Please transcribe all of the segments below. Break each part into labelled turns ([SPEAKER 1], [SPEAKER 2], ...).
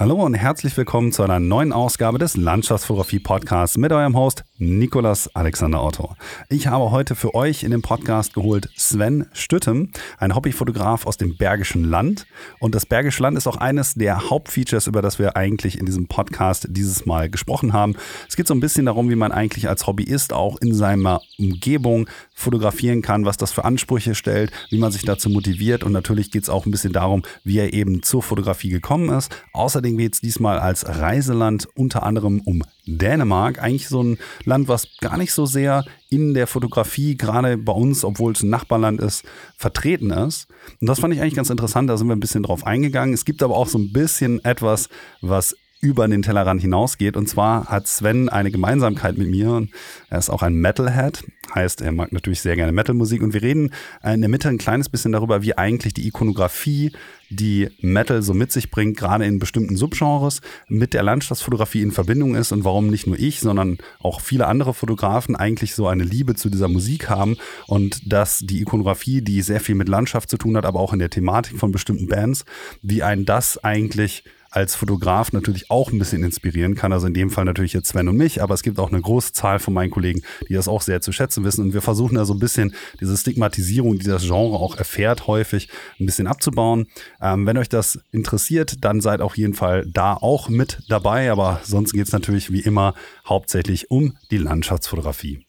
[SPEAKER 1] Hallo und herzlich willkommen zu einer neuen Ausgabe des Landschaftsfotografie Podcasts mit eurem Host Nikolas Alexander Otto. Ich habe heute für euch in den Podcast geholt Sven Stüttem, ein Hobbyfotograf aus dem Bergischen Land. Und das Bergische Land ist auch eines der Hauptfeatures, über das wir eigentlich in diesem Podcast dieses Mal gesprochen haben. Es geht so ein bisschen darum, wie man eigentlich als Hobbyist auch in seiner Umgebung fotografieren kann, was das für Ansprüche stellt, wie man sich dazu motiviert. Und natürlich geht es auch ein bisschen darum, wie er eben zur Fotografie gekommen ist. Außerdem geht es diesmal als Reiseland unter anderem um Dänemark. Eigentlich so ein Land, was gar nicht so sehr in der Fotografie, gerade bei uns, obwohl es ein Nachbarland ist, vertreten ist. Und das fand ich eigentlich ganz interessant. Da sind wir ein bisschen drauf eingegangen. Es gibt aber auch so ein bisschen etwas, was über den Tellerrand hinausgeht. Und zwar hat Sven eine Gemeinsamkeit mit mir. Er ist auch ein Metalhead, heißt, er mag natürlich sehr gerne Metalmusik. Und wir reden in der Mitte ein kleines bisschen darüber, wie eigentlich die Ikonografie, die Metal so mit sich bringt, gerade in bestimmten Subgenres, mit der Landschaftsfotografie in Verbindung ist und warum nicht nur ich, sondern auch viele andere Fotografen eigentlich so eine Liebe zu dieser Musik haben und dass die Ikonografie, die sehr viel mit Landschaft zu tun hat, aber auch in der Thematik von bestimmten Bands, wie ein das eigentlich als Fotograf natürlich auch ein bisschen inspirieren kann. Also in dem Fall natürlich jetzt Sven und mich, aber es gibt auch eine große Zahl von meinen Kollegen, die das auch sehr zu schätzen wissen. Und wir versuchen da so ein bisschen diese Stigmatisierung, die das Genre auch erfährt, häufig ein bisschen abzubauen. Ähm, wenn euch das interessiert, dann seid auf jeden Fall da auch mit dabei. Aber sonst geht es natürlich wie immer hauptsächlich um die Landschaftsfotografie.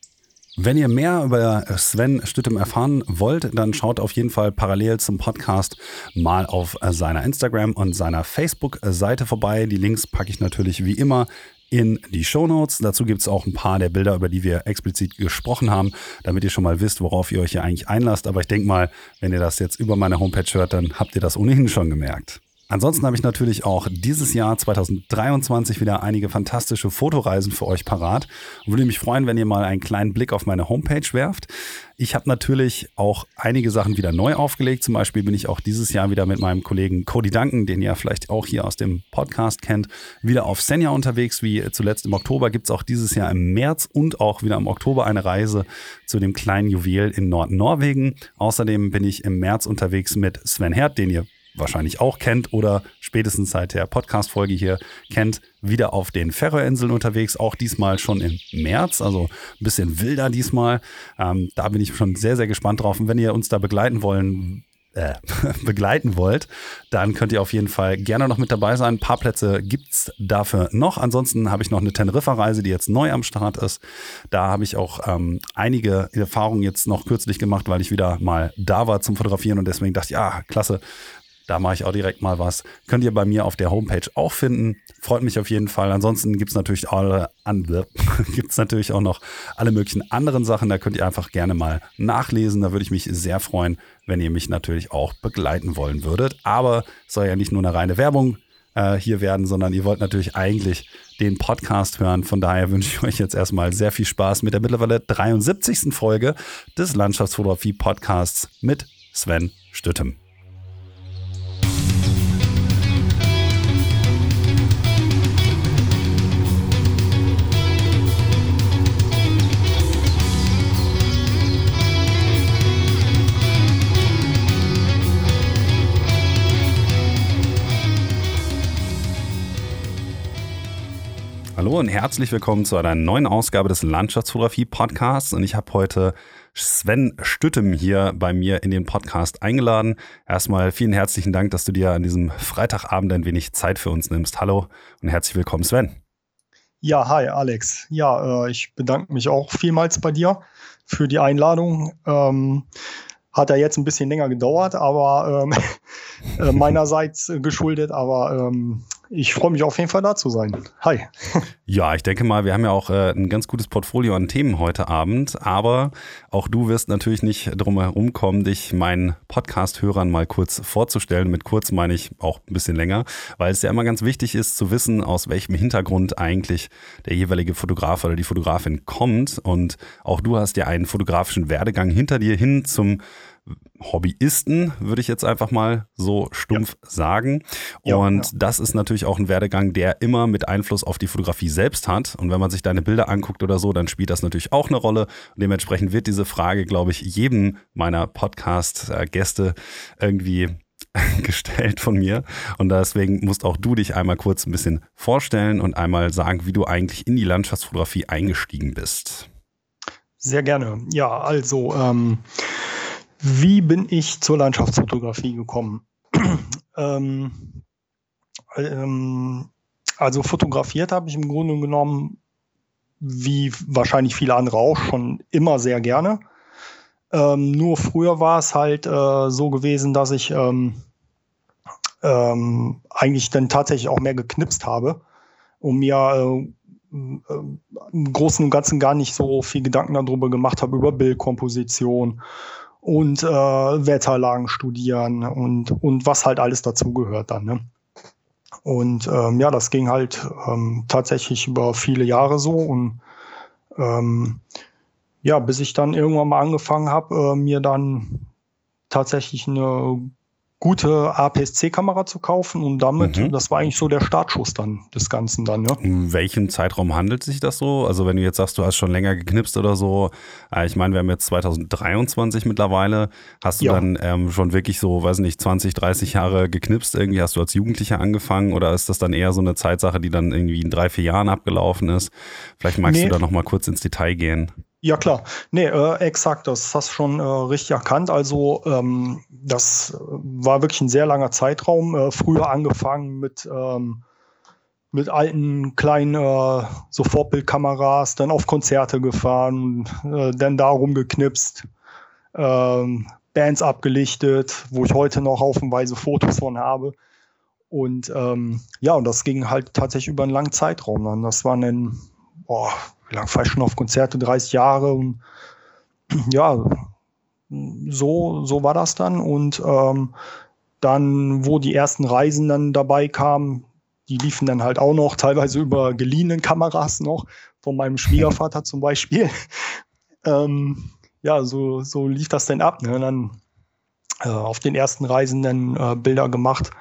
[SPEAKER 1] Wenn ihr mehr über Sven Stüttem erfahren wollt, dann schaut auf jeden Fall parallel zum Podcast mal auf seiner Instagram und seiner Facebook-Seite vorbei. Die Links packe ich natürlich wie immer in die Show Notes. Dazu gibt es auch ein paar der Bilder, über die wir explizit gesprochen haben, damit ihr schon mal wisst, worauf ihr euch hier eigentlich einlasst. Aber ich denke mal, wenn ihr das jetzt über meine Homepage hört, dann habt ihr das ohnehin schon gemerkt. Ansonsten habe ich natürlich auch dieses Jahr 2023 wieder einige fantastische Fotoreisen für euch parat würde mich freuen, wenn ihr mal einen kleinen Blick auf meine Homepage werft. Ich habe natürlich auch einige Sachen wieder neu aufgelegt. Zum Beispiel bin ich auch dieses Jahr wieder mit meinem Kollegen Cody Duncan, den ihr vielleicht auch hier aus dem Podcast kennt, wieder auf Senja unterwegs. Wie zuletzt im Oktober gibt es auch dieses Jahr im März und auch wieder im Oktober eine Reise zu dem kleinen Juwel in Nordnorwegen. Außerdem bin ich im März unterwegs mit Sven Herd, den ihr wahrscheinlich auch kennt oder spätestens seit der Podcast-Folge hier kennt, wieder auf den Färöerinseln unterwegs, auch diesmal schon im März, also ein bisschen wilder diesmal. Ähm, da bin ich schon sehr, sehr gespannt drauf. Und wenn ihr uns da begleiten wollen, äh, begleiten wollt, dann könnt ihr auf jeden Fall gerne noch mit dabei sein. Ein paar Plätze gibt es dafür noch. Ansonsten habe ich noch eine Teneriffa-Reise, die jetzt neu am Start ist. Da habe ich auch ähm, einige Erfahrungen jetzt noch kürzlich gemacht, weil ich wieder mal da war zum Fotografieren und deswegen dachte ich, ja, klasse, da mache ich auch direkt mal was. Könnt ihr bei mir auf der Homepage auch finden. Freut mich auf jeden Fall. Ansonsten gibt es natürlich, natürlich auch noch alle möglichen anderen Sachen. Da könnt ihr einfach gerne mal nachlesen. Da würde ich mich sehr freuen, wenn ihr mich natürlich auch begleiten wollen würdet. Aber es soll ja nicht nur eine reine Werbung äh, hier werden, sondern ihr wollt natürlich eigentlich den Podcast hören. Von daher wünsche ich euch jetzt erstmal sehr viel Spaß mit der mittlerweile 73. Folge des Landschaftsfotografie Podcasts mit Sven Stüttem. Hallo und herzlich willkommen zu einer neuen Ausgabe des Landschaftsfotografie Podcasts. Und ich habe heute Sven Stüttem hier bei mir in den Podcast eingeladen. Erstmal vielen herzlichen Dank, dass du dir an diesem Freitagabend ein wenig Zeit für uns nimmst. Hallo und herzlich willkommen, Sven.
[SPEAKER 2] Ja, hi Alex. Ja, äh, ich bedanke mich auch vielmals bei dir für die Einladung. Ähm, hat ja jetzt ein bisschen länger gedauert, aber ähm, äh, meinerseits geschuldet, aber ähm, ich freue mich auf jeden Fall da zu sein. Hi.
[SPEAKER 1] Ja, ich denke mal, wir haben ja auch äh, ein ganz gutes Portfolio an Themen heute Abend, aber auch du wirst natürlich nicht drum herum kommen, dich meinen Podcast-Hörern mal kurz vorzustellen. Mit kurz meine ich auch ein bisschen länger, weil es ja immer ganz wichtig ist zu wissen, aus welchem Hintergrund eigentlich der jeweilige Fotograf oder die Fotografin kommt. Und auch du hast ja einen fotografischen Werdegang hinter dir hin zum Hobbyisten, würde ich jetzt einfach mal so stumpf ja. sagen. Und ja, ja. das ist natürlich auch ein Werdegang, der immer mit Einfluss auf die Fotografie selbst hat. Und wenn man sich deine Bilder anguckt oder so, dann spielt das natürlich auch eine Rolle. Und dementsprechend wird diese Frage, glaube ich, jedem meiner Podcast-Gäste irgendwie gestellt von mir. Und deswegen musst auch du dich einmal kurz ein bisschen vorstellen und einmal sagen, wie du eigentlich in die Landschaftsfotografie eingestiegen bist.
[SPEAKER 2] Sehr gerne. Ja, also, ähm, wie bin ich zur Landschaftsfotografie gekommen? ähm, ähm, also fotografiert habe ich im Grunde genommen, wie wahrscheinlich viele andere auch, schon immer sehr gerne. Ähm, nur früher war es halt äh, so gewesen, dass ich ähm, ähm, eigentlich dann tatsächlich auch mehr geknipst habe und mir äh, äh, im Großen und Ganzen gar nicht so viel Gedanken darüber gemacht habe, über Bildkomposition und äh, Wetterlagen studieren und, und was halt alles dazugehört dann. Ne? Und ähm, ja, das ging halt ähm, tatsächlich über viele Jahre so und ähm, ja, bis ich dann irgendwann mal angefangen habe, äh, mir dann tatsächlich eine gute APS-C-Kamera zu kaufen und damit, mhm. das war eigentlich so der Startschuss dann des Ganzen dann. Ne?
[SPEAKER 1] In welchem Zeitraum handelt sich das so? Also wenn du jetzt sagst, du hast schon länger geknipst oder so, äh, ich meine, wir haben jetzt 2023 mittlerweile, hast du ja. dann ähm, schon wirklich so, weiß nicht, 20, 30 Jahre geknipst irgendwie? Hast du als Jugendlicher angefangen oder ist das dann eher so eine Zeitsache, die dann irgendwie in drei, vier Jahren abgelaufen ist? Vielleicht magst nee. du da nochmal kurz ins Detail gehen.
[SPEAKER 2] Ja, klar. Nee, äh, exakt, das hast du schon äh, richtig erkannt. Also ähm, das war wirklich ein sehr langer Zeitraum. Äh, früher angefangen mit, ähm, mit alten kleinen äh, so Vorbildkameras, dann auf Konzerte gefahren, äh, dann da rumgeknipst, ähm, Bands abgelichtet, wo ich heute noch haufenweise Fotos von habe. Und ähm, ja, und das ging halt tatsächlich über einen langen Zeitraum. Dann. Das waren dann, boah, wie lange fahre ich schon auf Konzerte? 30 Jahre und ja, so, so war das dann. Und ähm, dann, wo die ersten Reisen dann dabei kamen, die liefen dann halt auch noch, teilweise über geliehenen Kameras noch, von meinem Schwiegervater zum Beispiel. ähm, ja, so, so lief das dann ab. Ne? Dann äh, auf den ersten Reisen dann äh, Bilder gemacht,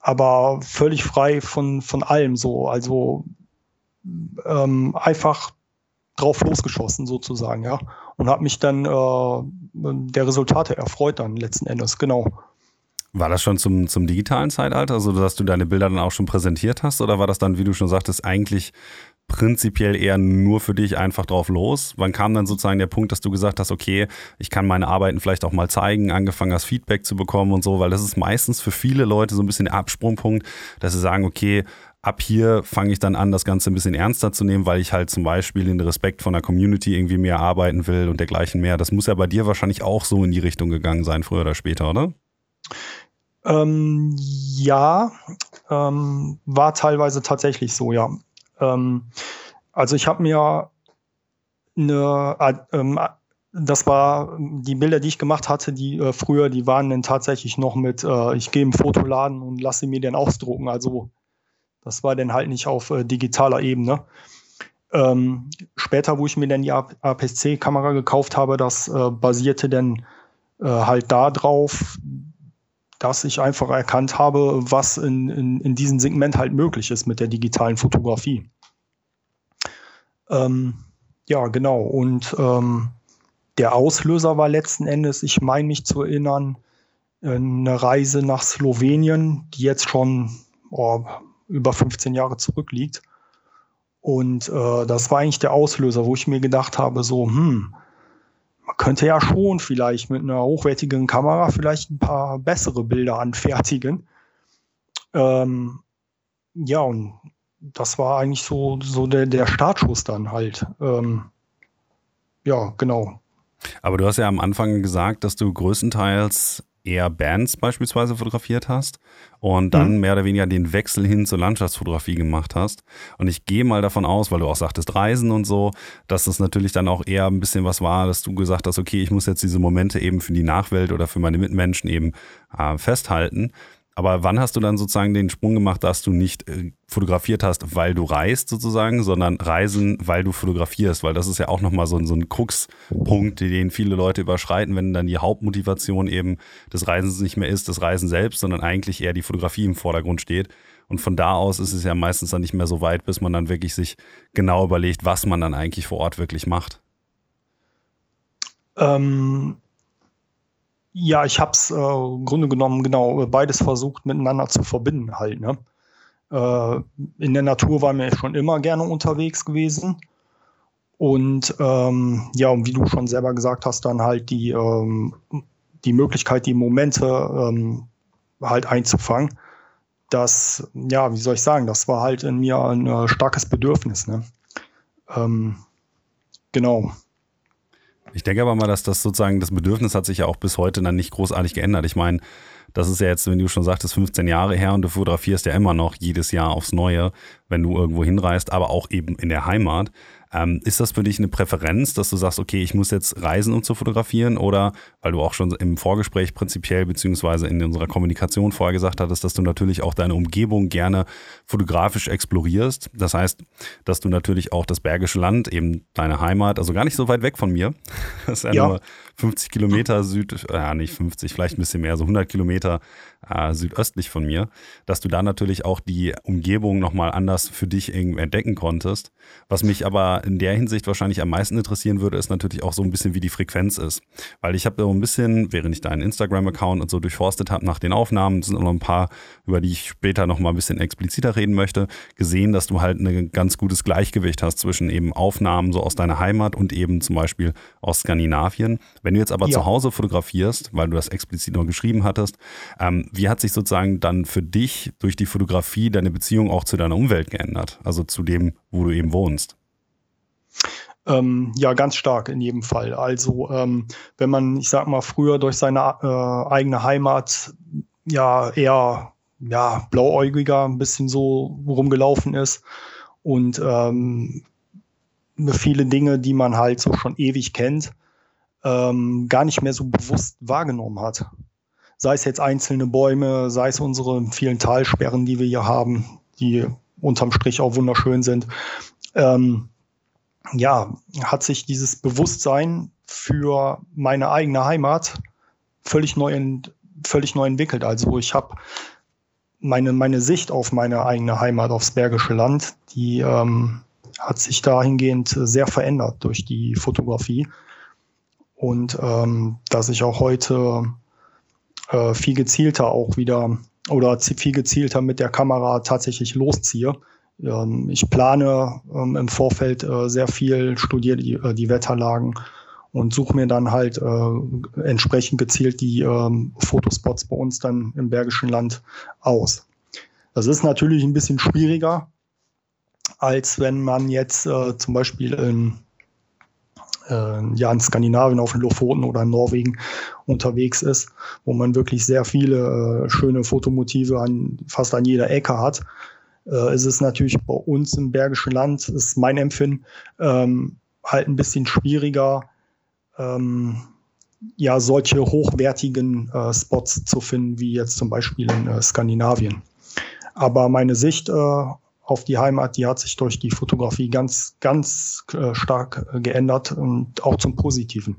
[SPEAKER 2] aber völlig frei von, von allem so. Also ähm, einfach drauf losgeschossen sozusagen, ja. Und habe mich dann äh, der Resultate erfreut dann letzten Endes, genau.
[SPEAKER 1] War das schon zum, zum digitalen Zeitalter, also dass du deine Bilder dann auch schon präsentiert hast? Oder war das dann, wie du schon sagtest, eigentlich prinzipiell eher nur für dich einfach drauf los? Wann kam dann sozusagen der Punkt, dass du gesagt hast, okay, ich kann meine Arbeiten vielleicht auch mal zeigen, angefangen hast, Feedback zu bekommen und so, weil das ist meistens für viele Leute so ein bisschen der Absprungpunkt, dass sie sagen, okay, ab hier fange ich dann an, das Ganze ein bisschen ernster zu nehmen, weil ich halt zum Beispiel den Respekt von der Community irgendwie mehr arbeiten will und dergleichen mehr. Das muss ja bei dir wahrscheinlich auch so in die Richtung gegangen sein, früher oder später, oder?
[SPEAKER 2] Ähm, ja, ähm, war teilweise tatsächlich so, ja. Ähm, also ich habe mir eine, äh, ähm, das war die Bilder, die ich gemacht hatte, die äh, früher, die waren dann tatsächlich noch mit, äh, ich gehe im Fotoladen und lasse mir den ausdrucken. Also das war dann halt nicht auf äh, digitaler Ebene. Ähm, später, wo ich mir dann die APS-C-Kamera gekauft habe, das äh, basierte dann äh, halt darauf, dass ich einfach erkannt habe, was in, in, in diesem Segment halt möglich ist mit der digitalen Fotografie. Ähm, ja, genau. Und ähm, der Auslöser war letzten Endes, ich meine mich zu erinnern, eine Reise nach Slowenien, die jetzt schon oh, über 15 Jahre zurückliegt. Und äh, das war eigentlich der Auslöser, wo ich mir gedacht habe, so, hm, man könnte ja schon vielleicht mit einer hochwertigen Kamera vielleicht ein paar bessere Bilder anfertigen. Ähm, ja, und das war eigentlich so, so der, der Startschuss dann halt. Ähm, ja, genau.
[SPEAKER 1] Aber du hast ja am Anfang gesagt, dass du größtenteils eher Bands beispielsweise fotografiert hast und dann mhm. mehr oder weniger den Wechsel hin zur Landschaftsfotografie gemacht hast. Und ich gehe mal davon aus, weil du auch sagtest Reisen und so, dass das natürlich dann auch eher ein bisschen was war, dass du gesagt hast, okay, ich muss jetzt diese Momente eben für die Nachwelt oder für meine Mitmenschen eben äh, festhalten. Aber wann hast du dann sozusagen den Sprung gemacht, dass du nicht äh, fotografiert hast, weil du reist sozusagen, sondern reisen, weil du fotografierst? Weil das ist ja auch nochmal so, so ein Kruxpunkt, den viele Leute überschreiten, wenn dann die Hauptmotivation eben des Reisens nicht mehr ist, das Reisen selbst, sondern eigentlich eher die Fotografie im Vordergrund steht. Und von da aus ist es ja meistens dann nicht mehr so weit, bis man dann wirklich sich genau überlegt, was man dann eigentlich vor Ort wirklich macht.
[SPEAKER 2] Ähm, Ja, ich habe es äh, im Grunde genommen genau beides versucht miteinander zu verbinden halt. Ne? Äh, in der Natur war mir schon immer gerne unterwegs gewesen. Und ähm, ja, und wie du schon selber gesagt hast, dann halt die, ähm, die Möglichkeit, die Momente ähm, halt einzufangen. Das, ja, wie soll ich sagen, das war halt in mir ein äh, starkes Bedürfnis. Ne? Ähm, genau.
[SPEAKER 1] Ich denke aber mal, dass das sozusagen, das Bedürfnis hat sich ja auch bis heute dann nicht großartig geändert. Ich meine, das ist ja jetzt, wenn du schon sagtest, 15 Jahre her und du fotografierst ja immer noch jedes Jahr aufs Neue, wenn du irgendwo hinreist, aber auch eben in der Heimat. Ähm, ist das für dich eine Präferenz, dass du sagst, okay, ich muss jetzt reisen, um zu fotografieren? Oder weil du auch schon im Vorgespräch prinzipiell beziehungsweise in unserer Kommunikation vorher gesagt hattest, dass du natürlich auch deine Umgebung gerne fotografisch explorierst. Das heißt, dass du natürlich auch das Bergische Land, eben deine Heimat, also gar nicht so weit weg von mir, das ist ja, ja. nur 50 Kilometer Süd, ja nicht 50, vielleicht ein bisschen mehr, so 100 Kilometer äh, südöstlich von mir, dass du da natürlich auch die Umgebung nochmal anders für dich irgendwie entdecken konntest. Was mich aber in der Hinsicht wahrscheinlich am meisten interessieren würde, ist natürlich auch so ein bisschen, wie die Frequenz ist. Weil ich habe so ein bisschen, während ich deinen Instagram-Account und so durchforstet habe nach den Aufnahmen, sind noch ein paar, über die ich später nochmal ein bisschen expliziter reden möchte, gesehen, dass du halt ein ganz gutes Gleichgewicht hast zwischen eben Aufnahmen so aus deiner Heimat und eben zum Beispiel aus Skandinavien. Wenn du jetzt aber ja. zu Hause fotografierst, weil du das explizit noch geschrieben hattest, ähm, wie hat sich sozusagen dann für dich durch die Fotografie deine Beziehung auch zu deiner Umwelt geändert? Also zu dem, wo du eben wohnst?
[SPEAKER 2] Ähm, ja, ganz stark in jedem Fall. Also ähm, wenn man, ich sag mal, früher durch seine äh, eigene Heimat ja eher ja, blauäugiger ein bisschen so rumgelaufen ist und ähm, viele Dinge, die man halt so schon ewig kennt, ähm, gar nicht mehr so bewusst wahrgenommen hat sei es jetzt einzelne Bäume, sei es unsere vielen Talsperren, die wir hier haben, die unterm Strich auch wunderschön sind. Ähm, ja, hat sich dieses Bewusstsein für meine eigene Heimat völlig neu, völlig neu entwickelt. Also ich habe meine, meine Sicht auf meine eigene Heimat, aufs Bergische Land, die ähm, hat sich dahingehend sehr verändert durch die Fotografie. Und ähm, dass ich auch heute äh, viel gezielter auch wieder oder viel gezielter mit der Kamera tatsächlich losziehe. Ähm, ich plane ähm, im Vorfeld äh, sehr viel, studiere die, äh, die Wetterlagen und suche mir dann halt äh, entsprechend gezielt die ähm, Fotospots bei uns dann im Bergischen Land aus. Das ist natürlich ein bisschen schwieriger, als wenn man jetzt äh, zum Beispiel in äh, ja in Skandinavien auf den Lofoten oder in Norwegen unterwegs ist, wo man wirklich sehr viele äh, schöne Fotomotive an fast an jeder Ecke hat. Äh, ist es natürlich bei uns im Bergischen Land, ist mein Empfinden, ähm, halt ein bisschen schwieriger, ähm, ja, solche hochwertigen äh, Spots zu finden, wie jetzt zum Beispiel in äh, Skandinavien. Aber meine Sicht äh, auf die Heimat, die hat sich durch die Fotografie ganz, ganz äh, stark äh, geändert und auch zum Positiven.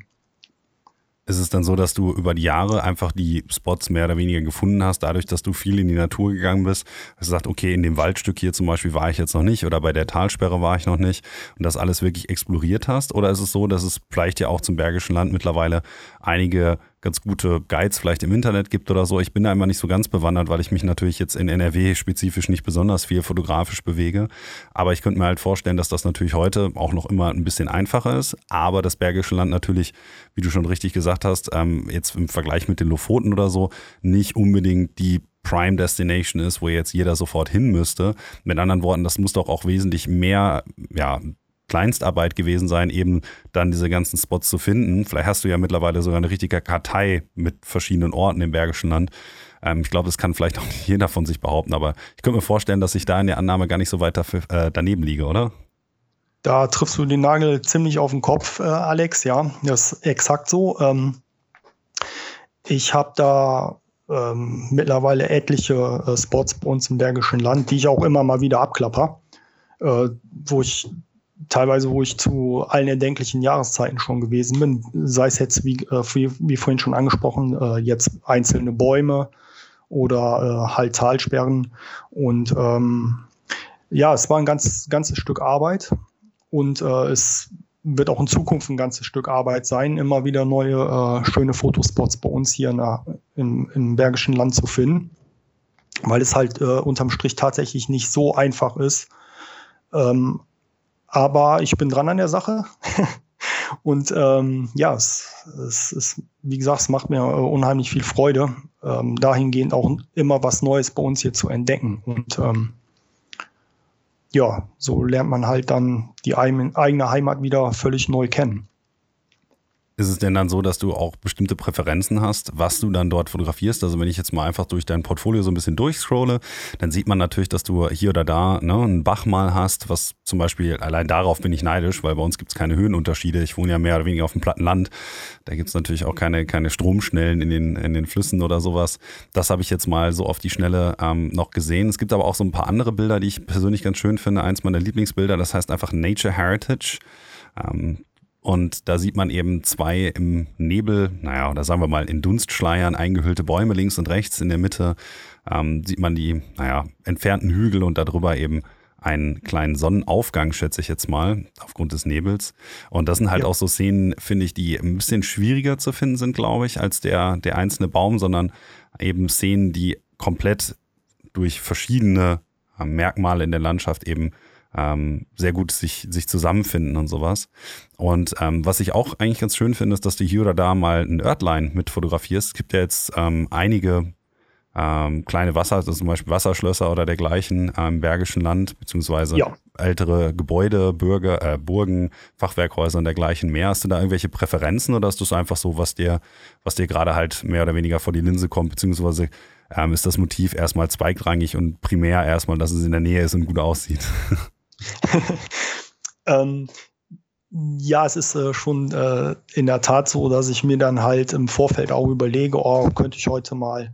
[SPEAKER 1] Ist es dann so, dass du über die Jahre einfach die Spots mehr oder weniger gefunden hast, dadurch, dass du viel in die Natur gegangen bist? Dass du sagst, okay, in dem Waldstück hier zum Beispiel war ich jetzt noch nicht oder bei der Talsperre war ich noch nicht und das alles wirklich exploriert hast? Oder ist es so, dass es vielleicht ja auch zum Bergischen Land mittlerweile einige ganz gute Guides vielleicht im Internet gibt oder so. Ich bin da immer nicht so ganz bewandert, weil ich mich natürlich jetzt in NRW spezifisch nicht besonders viel fotografisch bewege. Aber ich könnte mir halt vorstellen, dass das natürlich heute auch noch immer ein bisschen einfacher ist. Aber das Bergische Land natürlich, wie du schon richtig gesagt hast, ähm, jetzt im Vergleich mit den Lofoten oder so, nicht unbedingt die Prime Destination ist, wo jetzt jeder sofort hin müsste. Mit anderen Worten, das muss doch auch wesentlich mehr, ja, Kleinstarbeit gewesen sein, eben dann diese ganzen Spots zu finden. Vielleicht hast du ja mittlerweile sogar eine richtige Kartei mit verschiedenen Orten im Bergischen Land. Ähm, ich glaube, das kann vielleicht auch nicht jeder von sich behaupten, aber ich könnte mir vorstellen, dass ich da in der Annahme gar nicht so weit dafür, äh, daneben liege, oder?
[SPEAKER 2] Da triffst du den Nagel ziemlich auf den Kopf, äh, Alex. Ja, das ist exakt so. Ähm, ich habe da ähm, mittlerweile etliche äh, Spots bei uns im Bergischen Land, die ich auch immer mal wieder abklapper, äh, wo ich teilweise, wo ich zu allen erdenklichen Jahreszeiten schon gewesen bin, sei es jetzt, wie, äh, wie, wie vorhin schon angesprochen, äh, jetzt einzelne Bäume oder äh, halt Talsperren. Und ähm, ja, es war ein ganz, ganzes Stück Arbeit und äh, es wird auch in Zukunft ein ganzes Stück Arbeit sein, immer wieder neue äh, schöne Fotospots bei uns hier na, im, im Bergischen Land zu finden, weil es halt äh, unterm Strich tatsächlich nicht so einfach ist. Ähm, aber ich bin dran an der Sache. Und ähm, ja, es, es ist, wie gesagt, es macht mir äh, unheimlich viel Freude, ähm, dahingehend auch immer was Neues bei uns hier zu entdecken. Und ähm, ja, so lernt man halt dann die eigene Heimat wieder völlig neu kennen.
[SPEAKER 1] Ist es denn dann so, dass du auch bestimmte Präferenzen hast, was du dann dort fotografierst? Also wenn ich jetzt mal einfach durch dein Portfolio so ein bisschen durchscrolle, dann sieht man natürlich, dass du hier oder da ne, einen Bach mal hast, was zum Beispiel, allein darauf bin ich neidisch, weil bei uns gibt es keine Höhenunterschiede. Ich wohne ja mehr oder weniger auf dem platten Land. Da gibt es natürlich auch keine, keine Stromschnellen in den, in den Flüssen oder sowas. Das habe ich jetzt mal so auf die Schnelle ähm, noch gesehen. Es gibt aber auch so ein paar andere Bilder, die ich persönlich ganz schön finde. Eins meiner Lieblingsbilder, das heißt einfach Nature Heritage. Ähm, und da sieht man eben zwei im Nebel, naja, oder sagen wir mal in Dunstschleiern eingehüllte Bäume links und rechts. In der Mitte ähm, sieht man die, naja, entfernten Hügel und darüber eben einen kleinen Sonnenaufgang, schätze ich jetzt mal, aufgrund des Nebels. Und das sind halt ja. auch so Szenen, finde ich, die ein bisschen schwieriger zu finden sind, glaube ich, als der, der einzelne Baum, sondern eben Szenen, die komplett durch verschiedene äh, Merkmale in der Landschaft eben ähm, sehr gut sich, sich zusammenfinden und sowas. Und ähm, was ich auch eigentlich ganz schön finde, ist, dass du hier oder da mal ein Örtlein mit fotografierst. Es gibt ja jetzt ähm, einige ähm, kleine Wasser, also zum Beispiel Wasserschlösser oder dergleichen äh, im Bergischen Land, beziehungsweise ja. ältere Gebäude, Bürger, äh, Burgen, Fachwerkhäuser und dergleichen mehr. Hast du da irgendwelche Präferenzen oder ist das einfach so, was dir, was dir gerade halt mehr oder weniger vor die Linse kommt, beziehungsweise ähm, ist das Motiv erstmal zweitrangig und primär erstmal, dass es in der Nähe ist und gut aussieht?
[SPEAKER 2] ähm, ja, es ist äh, schon äh, in der Tat so, dass ich mir dann halt im Vorfeld auch überlege, oh, könnte ich heute mal,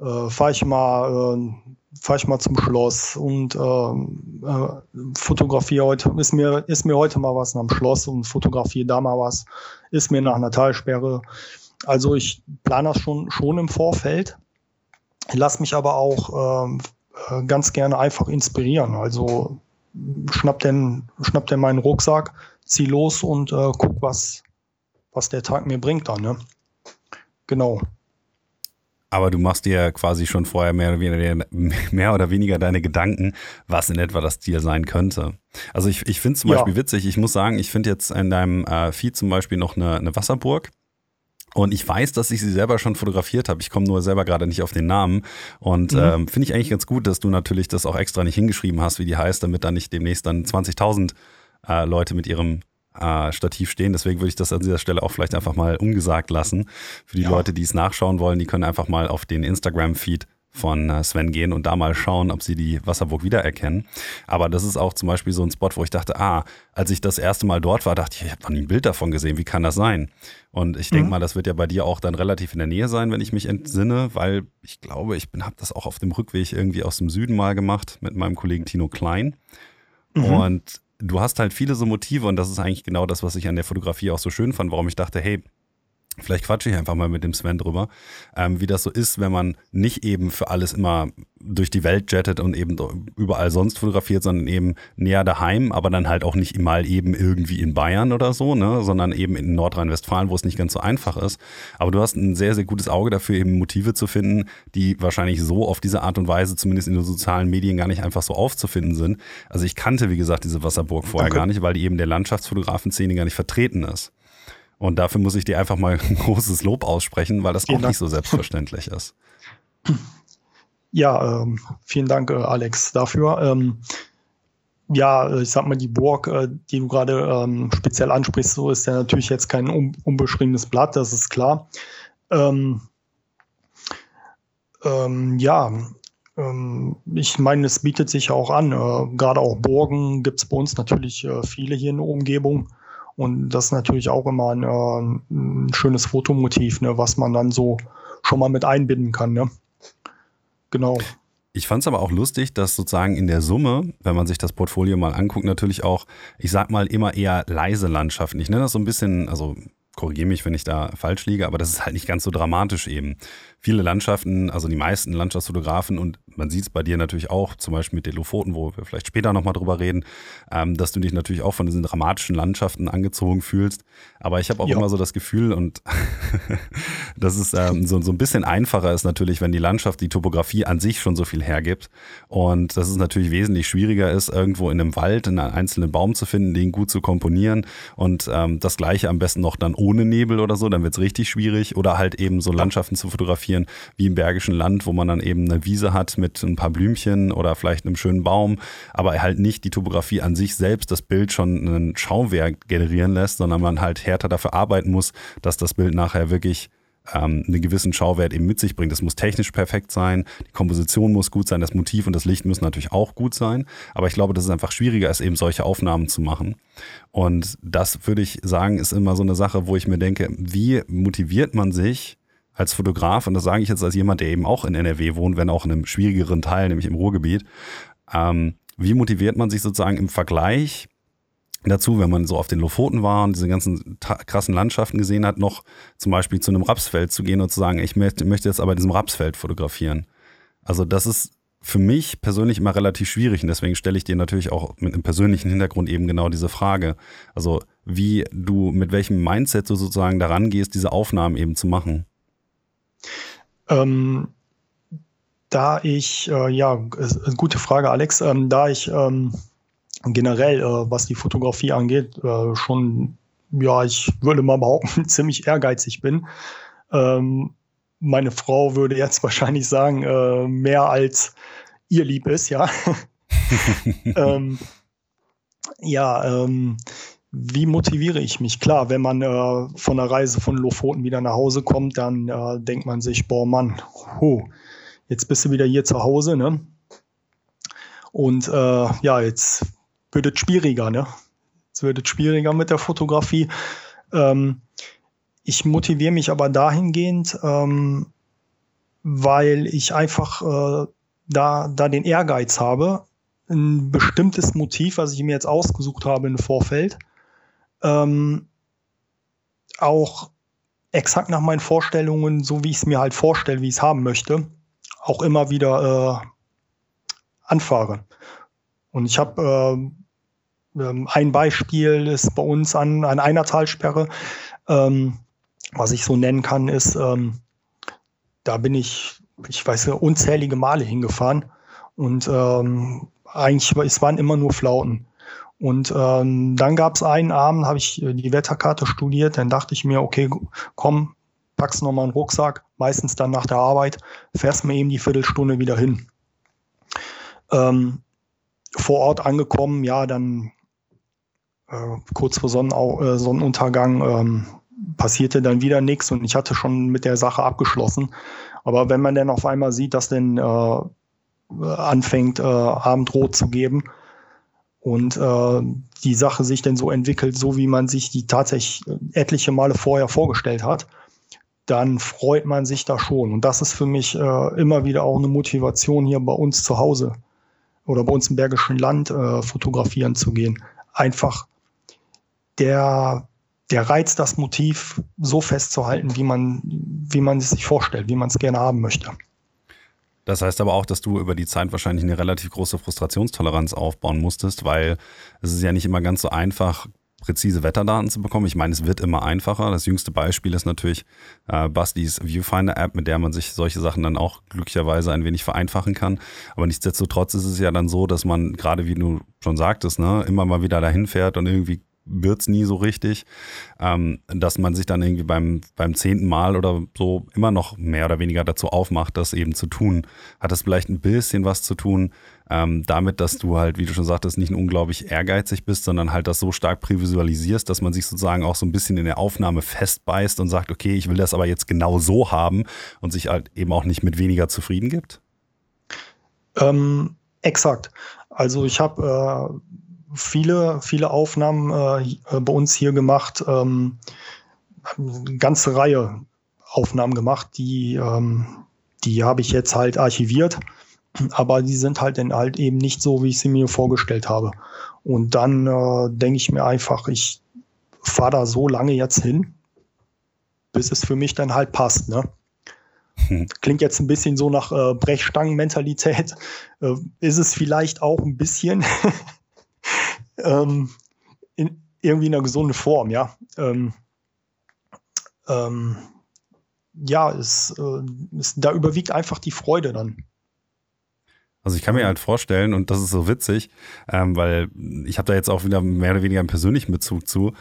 [SPEAKER 2] äh, fahre ich mal, äh, fahre ich mal zum Schloss und ähm, äh, fotografiere heute, ist mir, ist mir heute mal was am Schloss und fotografiere da mal was, ist mir nach einer Talsperre. Also ich plane das schon, schon im Vorfeld, lass mich aber auch ähm, äh, ganz gerne einfach inspirieren. Also schnapp denn, schnapp denn meinen Rucksack, zieh los und äh, guck, was, was der Tag mir bringt dann. Ne? Genau.
[SPEAKER 1] Aber du machst dir quasi schon vorher mehr oder, weniger, mehr oder weniger deine Gedanken, was in etwa das Ziel sein könnte. Also ich, ich finde es zum ja. Beispiel witzig, ich muss sagen, ich finde jetzt in deinem äh, Feed zum Beispiel noch eine, eine Wasserburg. Und ich weiß, dass ich sie selber schon fotografiert habe. Ich komme nur selber gerade nicht auf den Namen. Und mhm. ähm, finde ich eigentlich ganz gut, dass du natürlich das auch extra nicht hingeschrieben hast, wie die heißt, damit da nicht demnächst dann 20.000 äh, Leute mit ihrem äh, Stativ stehen. Deswegen würde ich das an dieser Stelle auch vielleicht einfach mal ungesagt lassen. Für die ja. Leute, die es nachschauen wollen, die können einfach mal auf den Instagram-Feed von äh, Sven gehen und da mal schauen, ob sie die Wasserburg wiedererkennen. Aber das ist auch zum Beispiel so ein Spot, wo ich dachte, ah, als ich das erste Mal dort war, dachte ich, ich habe noch nie ein Bild davon gesehen, wie kann das sein? Und ich denke mhm. mal, das wird ja bei dir auch dann relativ in der Nähe sein, wenn ich mich entsinne, weil ich glaube, ich habe das auch auf dem Rückweg irgendwie aus dem Süden mal gemacht mit meinem Kollegen Tino Klein. Mhm. Und du hast halt viele so Motive und das ist eigentlich genau das, was ich an der Fotografie auch so schön fand, warum ich dachte, hey, Vielleicht quatsche ich einfach mal mit dem Sven drüber, ähm, wie das so ist, wenn man nicht eben für alles immer durch die Welt jettet und eben überall sonst fotografiert, sondern eben näher daheim, aber dann halt auch nicht mal eben irgendwie in Bayern oder so, ne, sondern eben in Nordrhein-Westfalen, wo es nicht ganz so einfach ist. Aber du hast ein sehr, sehr gutes Auge dafür, eben Motive zu finden, die wahrscheinlich so auf diese Art und Weise, zumindest in den sozialen Medien, gar nicht einfach so aufzufinden sind. Also ich kannte, wie gesagt, diese Wasserburg vorher Danke. gar nicht, weil die eben der Landschaftsfotografen-Szene gar nicht vertreten ist. Und dafür muss ich dir einfach mal ein großes Lob aussprechen, weil das vielen auch Dank. nicht so selbstverständlich ist.
[SPEAKER 2] Ja, ähm, vielen Dank, äh, Alex, dafür. Ähm, ja, äh, ich sag mal, die Burg, äh, die du gerade ähm, speziell ansprichst, so ist ja natürlich jetzt kein un unbeschriebenes Blatt, das ist klar. Ähm, ähm, ja, ähm, ich meine, es bietet sich auch an. Äh, gerade auch Burgen gibt es bei uns natürlich äh, viele hier in der Umgebung. Und das ist natürlich auch immer ein, äh, ein schönes Fotomotiv, ne, was man dann so schon mal mit einbinden kann. Ne? Genau.
[SPEAKER 1] Ich fand es aber auch lustig, dass sozusagen in der Summe, wenn man sich das Portfolio mal anguckt, natürlich auch, ich sag mal, immer eher leise Landschaften. Ich nenne das so ein bisschen, also korrigiere mich, wenn ich da falsch liege, aber das ist halt nicht ganz so dramatisch eben. Viele Landschaften, also die meisten Landschaftsfotografen und man sieht es bei dir natürlich auch, zum Beispiel mit den Lofoten, wo wir vielleicht später nochmal drüber reden, ähm, dass du dich natürlich auch von diesen dramatischen Landschaften angezogen fühlst. Aber ich habe auch ja. immer so das Gefühl, und dass es ähm, so, so ein bisschen einfacher ist natürlich, wenn die Landschaft, die Topografie an sich schon so viel hergibt. Und dass es natürlich wesentlich schwieriger ist, irgendwo in einem Wald einen einzelnen Baum zu finden, den gut zu komponieren. Und ähm, das gleiche am besten noch dann ohne Nebel oder so, dann wird es richtig schwierig. Oder halt eben so Landschaften zu fotografieren wie im Bergischen Land, wo man dann eben eine Wiese hat mit ein paar Blümchen oder vielleicht einem schönen Baum, aber halt nicht die Topografie an sich selbst das Bild schon ein Schauwerk generieren lässt, sondern man halt härter dafür arbeiten muss, dass das Bild nachher wirklich ähm, einen gewissen Schauwert eben mit sich bringt. Das muss technisch perfekt sein, die Komposition muss gut sein, das Motiv und das Licht müssen natürlich auch gut sein. Aber ich glaube, dass es einfach schwieriger ist, eben solche Aufnahmen zu machen. Und das würde ich sagen, ist immer so eine Sache, wo ich mir denke, wie motiviert man sich, als Fotograf, und das sage ich jetzt als jemand, der eben auch in NRW wohnt, wenn auch in einem schwierigeren Teil, nämlich im Ruhrgebiet, ähm, wie motiviert man sich sozusagen im Vergleich dazu, wenn man so auf den Lofoten war und diese ganzen krassen Landschaften gesehen hat, noch zum Beispiel zu einem Rapsfeld zu gehen und zu sagen, ich möchte, jetzt aber diesem Rapsfeld fotografieren. Also das ist für mich persönlich immer relativ schwierig und deswegen stelle ich dir natürlich auch mit einem persönlichen Hintergrund eben genau diese Frage. Also wie du, mit welchem Mindset du sozusagen daran gehst, diese Aufnahmen eben zu machen.
[SPEAKER 2] Ähm, da ich, äh, ja, gute Frage, Alex, ähm, da ich ähm, generell, äh, was die Fotografie angeht, äh, schon, ja, ich würde mal behaupten, ziemlich ehrgeizig bin. Ähm, meine Frau würde jetzt wahrscheinlich sagen, äh, mehr als ihr lieb ist, ja. ähm, ja, ähm, wie motiviere ich mich? Klar, wenn man äh, von der Reise von Lofoten wieder nach Hause kommt, dann äh, denkt man sich, boah Mann, huh, jetzt bist du wieder hier zu Hause, ne? Und äh, ja, jetzt wird es schwieriger, ne? Jetzt wird es schwieriger mit der Fotografie. Ähm, ich motiviere mich aber dahingehend, ähm, weil ich einfach äh, da, da den Ehrgeiz habe, ein bestimmtes Motiv, was ich mir jetzt ausgesucht habe im Vorfeld, ähm, auch exakt nach meinen Vorstellungen, so wie ich es mir halt vorstelle, wie ich es haben möchte, auch immer wieder äh, anfahre. Und ich habe äh, ähm, ein Beispiel ist bei uns an, an einer Talsperre, ähm, was ich so nennen kann, ist, ähm, da bin ich, ich weiß unzählige Male hingefahren und ähm, eigentlich, es waren immer nur Flauten. Und ähm, dann gab es einen Abend, habe ich äh, die Wetterkarte studiert, dann dachte ich mir, okay, komm, packst nochmal einen Rucksack, meistens dann nach der Arbeit, fährst mir eben die Viertelstunde wieder hin. Ähm, vor Ort angekommen, ja, dann äh, kurz vor Sonnenau äh, Sonnenuntergang ähm, passierte dann wieder nichts und ich hatte schon mit der Sache abgeschlossen. Aber wenn man dann auf einmal sieht, dass dann äh, anfängt, äh, Abendrot zu geben, und äh, die Sache sich denn so entwickelt, so wie man sich die tatsächlich etliche Male vorher vorgestellt hat, dann freut man sich da schon. Und das ist für mich äh, immer wieder auch eine Motivation, hier bei uns zu Hause oder bei uns im Bergischen Land äh, fotografieren zu gehen. Einfach der, der Reiz, das Motiv so festzuhalten, wie man, wie man es sich vorstellt, wie man es gerne haben möchte.
[SPEAKER 1] Das heißt aber auch, dass du über die Zeit wahrscheinlich eine relativ große Frustrationstoleranz aufbauen musstest, weil es ist ja nicht immer ganz so einfach, präzise Wetterdaten zu bekommen. Ich meine, es wird immer einfacher. Das jüngste Beispiel ist natürlich äh, Bustys Viewfinder-App, mit der man sich solche Sachen dann auch glücklicherweise ein wenig vereinfachen kann. Aber nichtsdestotrotz ist es ja dann so, dass man, gerade wie du schon sagtest, ne, immer mal wieder dahin fährt und irgendwie wird's nie so richtig, ähm, dass man sich dann irgendwie beim, beim zehnten Mal oder so immer noch mehr oder weniger dazu aufmacht, das eben zu tun. Hat das vielleicht ein bisschen was zu tun ähm, damit, dass du halt, wie du schon sagtest, nicht unglaublich ehrgeizig bist, sondern halt das so stark prävisualisierst, dass man sich sozusagen auch so ein bisschen in der Aufnahme festbeißt und sagt, okay, ich will das aber jetzt genau so haben und sich halt eben auch nicht mit weniger zufrieden gibt?
[SPEAKER 2] Ähm, exakt. Also ich habe äh, viele, viele Aufnahmen äh, äh, bei uns hier gemacht, ähm, eine ganze Reihe Aufnahmen gemacht, die, ähm, die habe ich jetzt halt archiviert, aber die sind halt dann halt eben nicht so, wie ich sie mir vorgestellt habe. Und dann äh, denke ich mir einfach, ich fahre da so lange jetzt hin, bis es für mich dann halt passt. Ne? Klingt jetzt ein bisschen so nach äh, Brechstangen-Mentalität. Äh, ist es vielleicht auch ein bisschen ähm, in irgendwie in einer gesunden Form, ja. Ähm, ähm, ja, es, äh, es, da überwiegt einfach die Freude dann.
[SPEAKER 1] Also ich kann mir halt vorstellen, und das ist so witzig, ähm, weil ich habe da jetzt auch wieder mehr oder weniger einen persönlichen Bezug zu,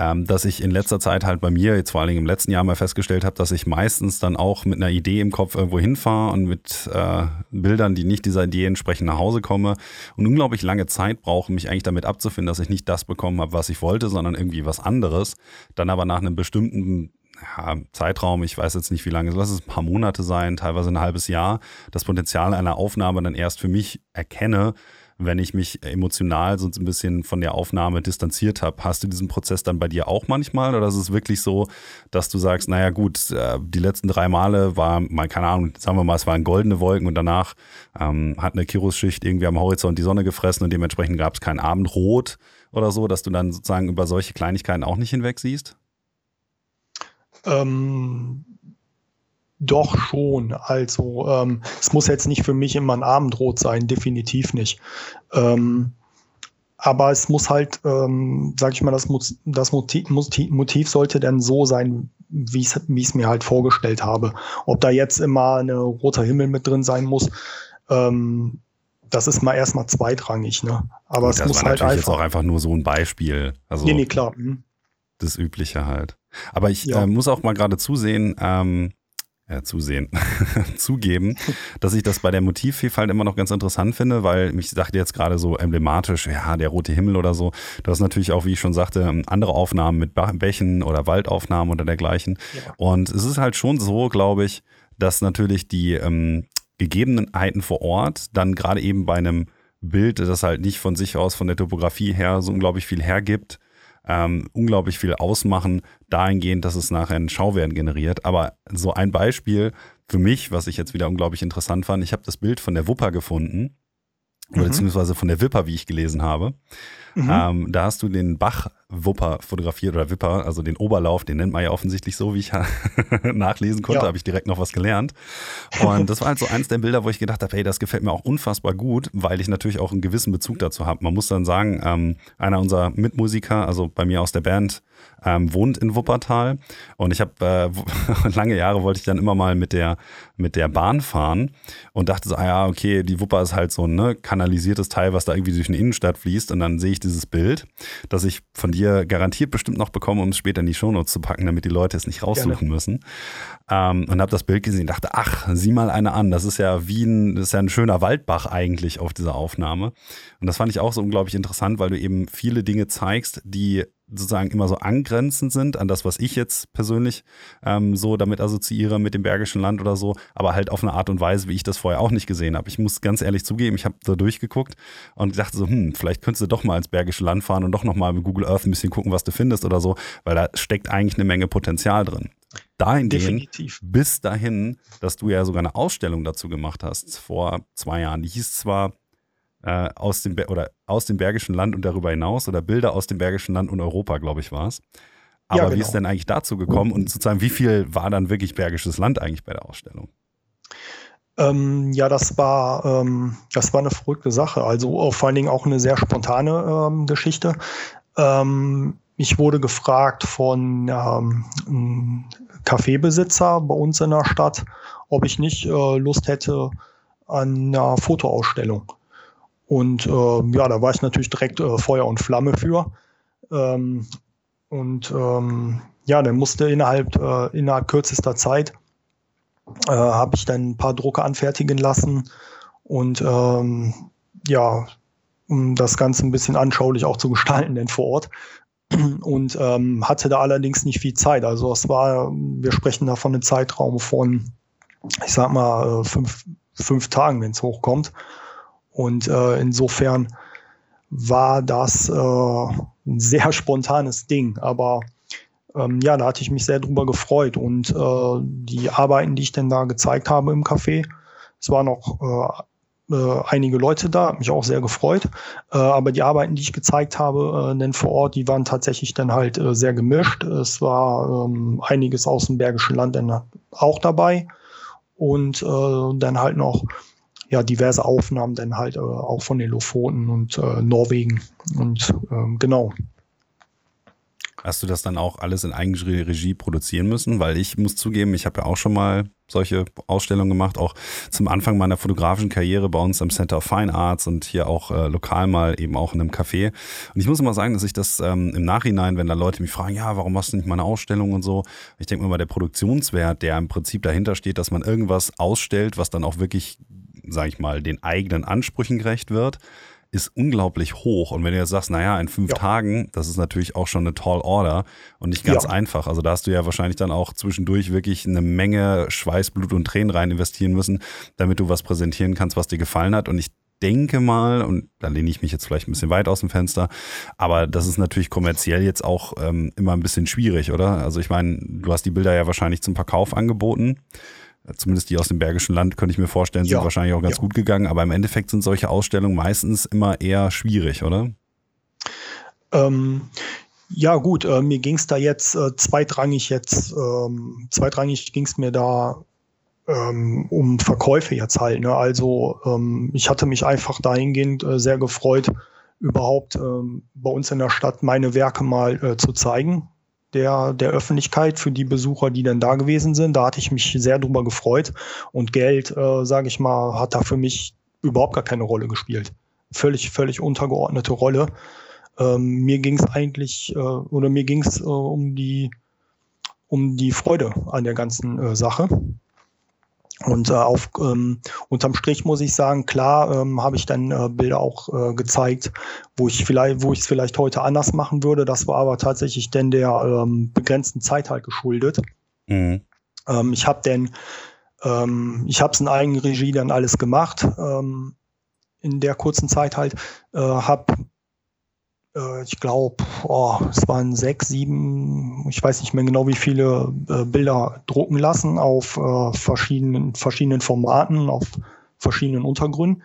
[SPEAKER 1] ähm, dass ich in letzter Zeit halt bei mir, jetzt vor allen Dingen im letzten Jahr mal festgestellt habe, dass ich meistens dann auch mit einer Idee im Kopf irgendwo hinfahre und mit äh, Bildern, die nicht dieser Idee entsprechen, nach Hause komme und unglaublich lange Zeit brauche, mich eigentlich damit abzufinden, dass ich nicht das bekommen habe, was ich wollte, sondern irgendwie was anderes. Dann aber nach einem bestimmten ja, Zeitraum, ich weiß jetzt nicht wie lange, lass es ein paar Monate sein, teilweise ein halbes Jahr, das Potenzial einer Aufnahme dann erst für mich erkenne wenn ich mich emotional so ein bisschen von der Aufnahme distanziert habe. Hast du diesen Prozess dann bei dir auch manchmal oder ist es wirklich so, dass du sagst, naja gut, äh, die letzten drei Male war mal, keine Ahnung, sagen wir mal, es waren goldene Wolken und danach ähm, hat eine Kirusschicht irgendwie am Horizont die Sonne gefressen und dementsprechend gab es kein Abendrot oder so, dass du dann sozusagen über solche Kleinigkeiten auch nicht hinweg siehst?
[SPEAKER 2] Ähm, doch schon. Also ähm, es muss jetzt nicht für mich immer ein Abendrot sein, definitiv nicht. Ähm, aber es muss halt, ähm, sag ich mal, das, das Motiv, Motiv sollte dann so sein, wie ich es mir halt vorgestellt habe. Ob da jetzt immer eine roter Himmel mit drin sein muss, ähm, das ist mal erstmal zweitrangig. Ne? Aber
[SPEAKER 1] Gut, es muss halt einfach. jetzt auch einfach nur so ein Beispiel.
[SPEAKER 2] Also nee, nee, klar. Mhm.
[SPEAKER 1] Das Übliche halt. Aber ich ja. äh, muss auch mal gerade zusehen, ähm, äh, zusehen, zugeben, dass ich das bei der Motivvielfalt immer noch ganz interessant finde, weil mich sagte jetzt gerade so emblematisch, ja, der rote Himmel oder so. Du hast natürlich auch, wie ich schon sagte, andere Aufnahmen mit Bächen oder Waldaufnahmen oder dergleichen. Ja. Und es ist halt schon so, glaube ich, dass natürlich die ähm, Gegebenheiten vor Ort dann gerade eben bei einem Bild, das halt nicht von sich aus, von der Topografie her so unglaublich viel hergibt, ähm, unglaublich viel ausmachen, dahingehend, dass es nachher einen Schauwert generiert. Aber so ein Beispiel für mich, was ich jetzt wieder unglaublich interessant fand, ich habe das Bild von der Wupper gefunden, mhm. beziehungsweise von der Wipper, wie ich gelesen habe. Mhm. Ähm, da hast du den Bach Wupper fotografiert oder Wipper, also den Oberlauf, den nennt man ja offensichtlich so, wie ich nachlesen konnte, ja. habe ich direkt noch was gelernt. Und das war halt so eins der Bilder, wo ich gedacht habe, hey, das gefällt mir auch unfassbar gut, weil ich natürlich auch einen gewissen Bezug dazu habe. Man muss dann sagen, ähm, einer unserer Mitmusiker, also bei mir aus der Band, ähm, wohnt in Wuppertal und ich habe äh, lange Jahre wollte ich dann immer mal mit der mit der Bahn fahren und dachte so, ah ja, okay, die Wupper ist halt so ein ne, kanalisiertes Teil, was da irgendwie durch eine Innenstadt fließt und dann sehe ich dieses Bild, das ich von dir dir garantiert bestimmt noch bekommen, um es später in die Shownotes zu packen, damit die Leute es nicht raussuchen Gerne. müssen. Ähm, und habe das Bild gesehen und dachte, ach, sieh mal eine an. Das ist ja wie ein, das ist ja ein schöner Waldbach eigentlich auf dieser Aufnahme. Und das fand ich auch so unglaublich interessant, weil du eben viele Dinge zeigst, die sozusagen immer so angrenzend sind an das, was ich jetzt persönlich ähm, so damit assoziiere mit dem Bergischen Land oder so, aber halt auf eine Art und Weise, wie ich das vorher auch nicht gesehen habe. Ich muss ganz ehrlich zugeben, ich habe da durchgeguckt und dachte so, hm, vielleicht könntest du doch mal ins Bergische Land fahren und doch nochmal mit Google Earth ein bisschen gucken, was du findest oder so, weil da steckt eigentlich eine Menge Potenzial drin. Dahingehend bis dahin, dass du ja sogar eine Ausstellung dazu gemacht hast vor zwei Jahren. Die hieß zwar äh, aus, dem oder aus dem Bergischen Land und darüber hinaus oder Bilder aus dem Bergischen Land und Europa, glaube ich, war es. Aber ja, genau. wie ist denn eigentlich dazu gekommen und sozusagen, wie viel war dann wirklich Bergisches Land eigentlich bei der Ausstellung?
[SPEAKER 2] Ähm, ja, das war, ähm, das war eine verrückte Sache. Also vor allen Dingen auch eine sehr spontane ähm, Geschichte. Ähm, ich wurde gefragt von ähm, einem Kaffeebesitzer bei uns in der Stadt, ob ich nicht äh, Lust hätte an einer Fotoausstellung. Und äh, ja, da war ich natürlich direkt äh, Feuer und Flamme für. Ähm, und ähm, ja, dann musste innerhalb, äh, innerhalb kürzester Zeit äh, habe ich dann ein paar Drucke anfertigen lassen und ähm, ja, um das Ganze ein bisschen anschaulich auch zu gestalten, denn vor Ort. Und ähm, hatte da allerdings nicht viel Zeit. Also es war, wir sprechen da von einem Zeitraum von, ich sag mal, äh, fünf, fünf Tagen, wenn es hochkommt. Und äh, insofern war das äh, ein sehr spontanes Ding. Aber ähm, ja, da hatte ich mich sehr drüber gefreut. Und äh, die Arbeiten, die ich denn da gezeigt habe im Café, es waren noch äh, äh, einige Leute da, hat mich auch sehr gefreut. Äh, aber die Arbeiten, die ich gezeigt habe, äh, denn vor Ort, die waren tatsächlich dann halt äh, sehr gemischt. Es war ähm, einiges aus dem Bergischen Land dann auch dabei. und äh, dann halt noch ja diverse Aufnahmen dann halt äh, auch von den Lofoten und äh, Norwegen und ähm, genau.
[SPEAKER 1] Hast du das dann auch alles in Eigenregie produzieren müssen? Weil ich muss zugeben, ich habe ja auch schon mal solche Ausstellungen gemacht, auch zum Anfang meiner fotografischen Karriere bei uns am Center of Fine Arts und hier auch äh, lokal mal eben auch in einem Café. Und ich muss immer sagen, dass ich das ähm, im Nachhinein, wenn da Leute mich fragen, ja, warum machst du nicht mal eine Ausstellung und so, ich denke mir mal, der Produktionswert, der im Prinzip dahinter steht, dass man irgendwas ausstellt, was dann auch wirklich, sag ich mal, den eigenen Ansprüchen gerecht wird, ist unglaublich hoch. Und wenn du jetzt sagst, naja, in fünf ja. Tagen, das ist natürlich auch schon eine tall Order und nicht ganz ja. einfach. Also da hast du ja wahrscheinlich dann auch zwischendurch wirklich eine Menge Schweiß, Blut und Tränen rein investieren müssen, damit du was präsentieren kannst, was dir gefallen hat. Und ich denke mal, und da lehne ich mich jetzt vielleicht ein bisschen weit aus dem Fenster, aber das ist natürlich kommerziell jetzt auch ähm, immer ein bisschen schwierig, oder? Also ich meine, du hast die Bilder ja wahrscheinlich zum Verkauf angeboten zumindest die aus dem Bergischen Land, könnte ich mir vorstellen, sind ja. wahrscheinlich auch ganz ja. gut gegangen. Aber im Endeffekt sind solche Ausstellungen meistens immer eher schwierig, oder?
[SPEAKER 2] Ähm, ja, gut, äh, mir ging es da jetzt äh, zweitrangig jetzt, ähm, zweitrangig ging es mir da ähm, um Verkäufe jetzt halt. Ne? Also ähm, ich hatte mich einfach dahingehend äh, sehr gefreut, überhaupt ähm, bei uns in der Stadt meine Werke mal äh, zu zeigen der, der Öffentlichkeit für die Besucher, die dann da gewesen sind. Da hatte ich mich sehr drüber gefreut. Und Geld, äh, sage ich mal, hat da für mich überhaupt gar keine Rolle gespielt. Völlig, völlig untergeordnete Rolle. Ähm, mir ging es eigentlich, äh, oder mir ging es äh, um die um die Freude an der ganzen äh, Sache. Und äh, auf ähm, unterm Strich muss ich sagen, klar ähm, habe ich dann äh, Bilder auch äh, gezeigt, wo ich vielleicht, wo ich es vielleicht heute anders machen würde. Das war aber tatsächlich denn der ähm, begrenzten Zeit halt geschuldet. Mhm. Ähm, ich habe denn, ähm, ich habe es in Eigenregie dann alles gemacht ähm, in der kurzen Zeit halt, äh, habe ich glaube, oh, es waren sechs, sieben, ich weiß nicht mehr genau, wie viele äh, Bilder drucken lassen auf äh, verschiedenen, verschiedenen Formaten, auf verschiedenen Untergründen.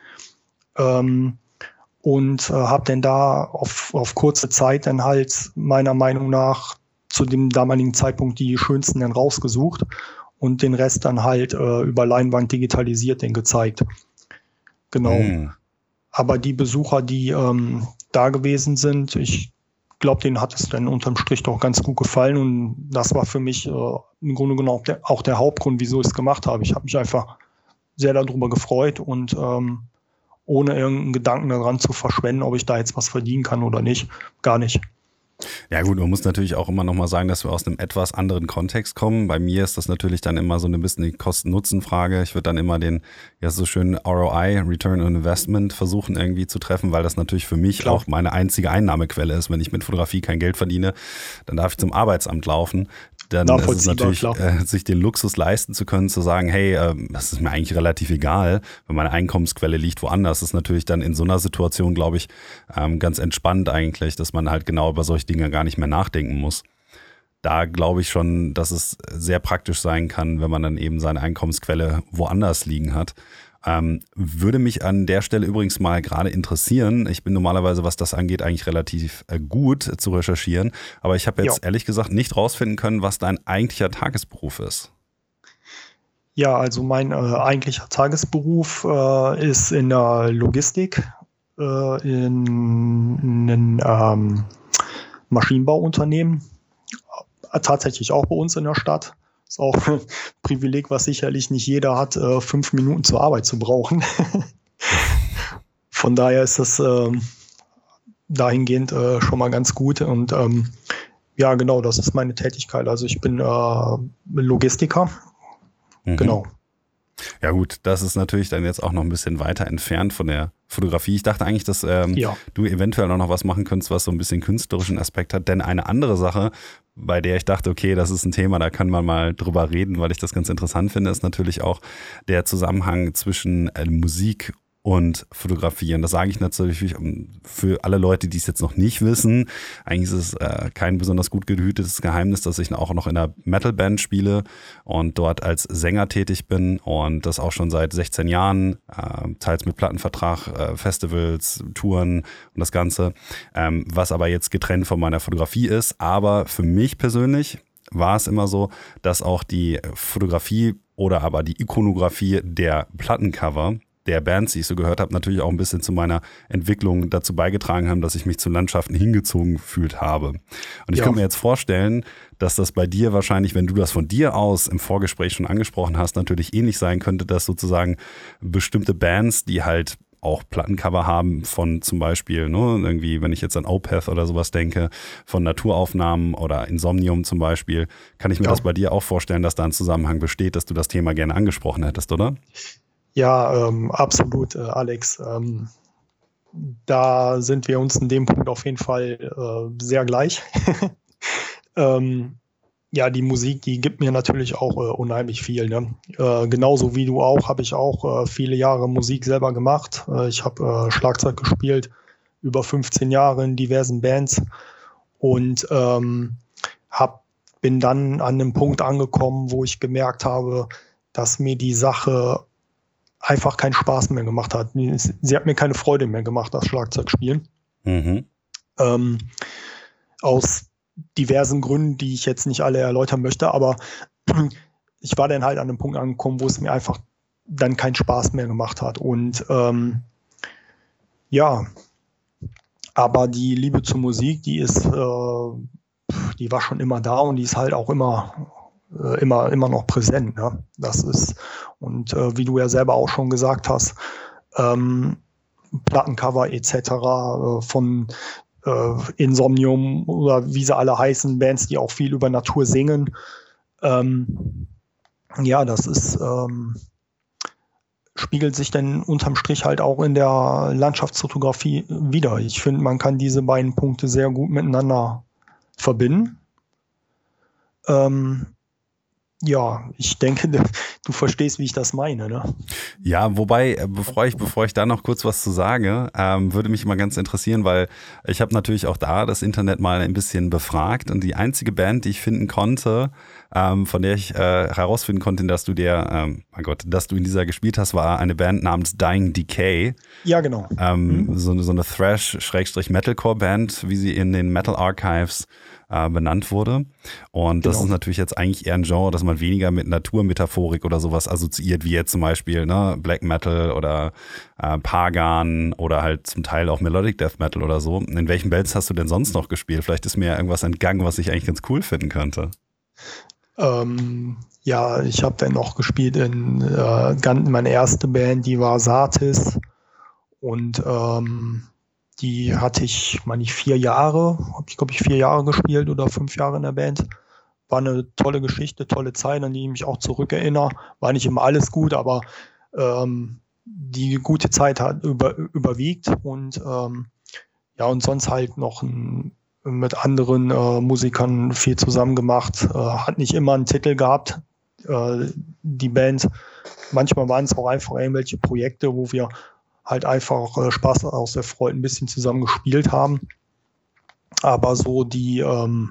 [SPEAKER 2] Ähm, und äh, habe dann da auf, auf kurze Zeit dann halt meiner Meinung nach zu dem damaligen Zeitpunkt die schönsten dann rausgesucht und den Rest dann halt äh, über Leinwand digitalisiert den gezeigt. Genau. Mm. Aber die Besucher, die ähm, da gewesen sind, ich glaube, denen hat es dann unterm Strich doch ganz gut gefallen. Und das war für mich äh, im Grunde genommen auch der, auch der Hauptgrund, wieso ich es gemacht habe. Ich habe mich einfach sehr darüber gefreut und ähm, ohne irgendeinen Gedanken daran zu verschwenden, ob ich da jetzt was verdienen kann oder nicht. Gar nicht.
[SPEAKER 1] Ja gut, man muss natürlich auch immer nochmal sagen, dass wir aus einem etwas anderen Kontext kommen. Bei mir ist das natürlich dann immer so ein bisschen die Kosten-Nutzen-Frage. Ich würde dann immer den, ja so schön ROI, Return on Investment, versuchen irgendwie zu treffen, weil das natürlich für mich Klar. auch meine einzige Einnahmequelle ist. Wenn ich mit Fotografie kein Geld verdiene, dann darf ich zum Arbeitsamt laufen dann ist es natürlich, äh, sich den Luxus leisten zu können, zu sagen, hey, äh, das ist mir eigentlich relativ egal, wenn meine Einkommensquelle liegt woanders, Das ist natürlich dann in so einer Situation, glaube ich, ähm, ganz entspannt eigentlich, dass man halt genau über solche Dinge gar nicht mehr nachdenken muss. Da glaube ich schon, dass es sehr praktisch sein kann, wenn man dann eben seine Einkommensquelle woanders liegen hat. Ähm, würde mich an der Stelle übrigens mal gerade interessieren. Ich bin normalerweise, was das angeht, eigentlich relativ äh, gut zu recherchieren. Aber ich habe jetzt jo. ehrlich gesagt nicht rausfinden können, was dein eigentlicher Tagesberuf ist.
[SPEAKER 2] Ja, also mein äh, eigentlicher Tagesberuf äh, ist in der Logistik, äh, in einem ähm, Maschinenbauunternehmen, äh, tatsächlich auch bei uns in der Stadt. Ist auch ein Privileg, was sicherlich nicht jeder hat, äh, fünf Minuten zur Arbeit zu brauchen. Von daher ist das ähm, dahingehend äh, schon mal ganz gut. Und ähm, ja, genau, das ist meine Tätigkeit. Also ich bin äh, Logistiker. Mhm. Genau.
[SPEAKER 1] Ja gut, das ist natürlich dann jetzt auch noch ein bisschen weiter entfernt von der Fotografie. Ich dachte eigentlich, dass ähm, ja. du eventuell auch noch was machen könntest, was so ein bisschen künstlerischen Aspekt hat. Denn eine andere Sache, bei der ich dachte, okay, das ist ein Thema, da kann man mal drüber reden, weil ich das ganz interessant finde, ist natürlich auch der Zusammenhang zwischen äh, Musik und fotografieren. Das sage ich natürlich für alle Leute, die es jetzt noch nicht wissen. Eigentlich ist es äh, kein besonders gut gehütetes Geheimnis, dass ich auch noch in einer Metalband spiele und dort als Sänger tätig bin und das auch schon seit 16 Jahren, äh, teils mit Plattenvertrag, äh, Festivals, Touren und das Ganze, ähm, was aber jetzt getrennt von meiner Fotografie ist. Aber für mich persönlich war es immer so, dass auch die Fotografie oder aber die Ikonografie der Plattencover der Bands, die ich so gehört habe, natürlich auch ein bisschen zu meiner Entwicklung dazu beigetragen haben, dass ich mich zu Landschaften hingezogen gefühlt habe. Und ich ja. könnte mir jetzt vorstellen, dass das bei dir wahrscheinlich, wenn du das von dir aus im Vorgespräch schon angesprochen hast, natürlich ähnlich sein könnte, dass sozusagen bestimmte Bands, die halt auch Plattencover haben von zum Beispiel, ne, irgendwie, wenn ich jetzt an Opeth oder sowas denke, von Naturaufnahmen oder Insomnium zum Beispiel, kann ich mir ja. das bei dir auch vorstellen, dass da ein Zusammenhang besteht, dass du das Thema gerne angesprochen hättest, oder?
[SPEAKER 2] Ja, ähm, absolut, äh, Alex. Ähm, da sind wir uns in dem Punkt auf jeden Fall äh, sehr gleich. ähm, ja, die Musik, die gibt mir natürlich auch äh, unheimlich viel. Ne? Äh, genauso wie du auch, habe ich auch äh, viele Jahre Musik selber gemacht. Äh, ich habe äh, Schlagzeug gespielt, über 15 Jahre in diversen Bands und ähm, hab, bin dann an einem Punkt angekommen, wo ich gemerkt habe, dass mir die Sache einfach keinen Spaß mehr gemacht hat. Sie hat mir keine Freude mehr gemacht, das Schlagzeugspielen. Mhm. Ähm, aus diversen Gründen, die ich jetzt nicht alle erläutern möchte, aber ich war dann halt an einem Punkt angekommen, wo es mir einfach dann keinen Spaß mehr gemacht hat. Und ähm, ja, aber die Liebe zur Musik, die ist, äh, die war schon immer da und die ist halt auch immer, äh, immer, immer noch präsent. Ne? Das ist, und äh, wie du ja selber auch schon gesagt hast, ähm, Plattencover etc. Äh, von äh, Insomnium oder wie sie alle heißen, Bands, die auch viel über Natur singen. Ähm, ja, das ist, ähm, spiegelt sich dann unterm Strich halt auch in der Landschaftsfotografie wieder. Ich finde, man kann diese beiden Punkte sehr gut miteinander verbinden. Ähm, ja, ich denke, du verstehst, wie ich das meine, ne?
[SPEAKER 1] Ja, wobei, äh, bevor ich, bevor ich da noch kurz was zu sage, ähm, würde mich mal ganz interessieren, weil ich habe natürlich auch da das Internet mal ein bisschen befragt und die einzige Band, die ich finden konnte, ähm, von der ich äh, herausfinden konnte, dass du der, ähm, mein Gott, dass du in dieser gespielt hast, war eine Band namens Dying Decay.
[SPEAKER 2] Ja, genau.
[SPEAKER 1] Ähm, mhm. so, so eine Thrash-Metalcore-Band, wie sie in den Metal Archives äh, benannt wurde. Und genau. das ist natürlich jetzt eigentlich eher ein Genre, das man weniger mit Naturmetaphorik oder sowas assoziiert, wie jetzt zum Beispiel ne, Black Metal oder äh, Pagan oder halt zum Teil auch Melodic Death Metal oder so. In welchen Bands hast du denn sonst noch gespielt? Vielleicht ist mir irgendwas entgangen, was ich eigentlich ganz cool finden könnte.
[SPEAKER 2] Ähm, ja, ich habe dann noch gespielt in äh, meine erste Band, die war Satis. Und ähm, die hatte ich, meine ich, vier Jahre, habe ich glaube ich vier Jahre gespielt oder fünf Jahre in der Band. War eine tolle Geschichte, tolle Zeit, an die ich mich auch zurückerinnere. War nicht immer alles gut, aber ähm, die gute Zeit hat über, überwiegt und ähm, ja, und sonst halt noch ein, mit anderen äh, Musikern viel zusammen gemacht. Äh, hat nicht immer einen Titel gehabt, äh, die Band. Manchmal waren es auch einfach irgendwelche Projekte, wo wir halt einfach äh, Spaß aus der Freude ein bisschen zusammen gespielt haben. Aber so die, ähm,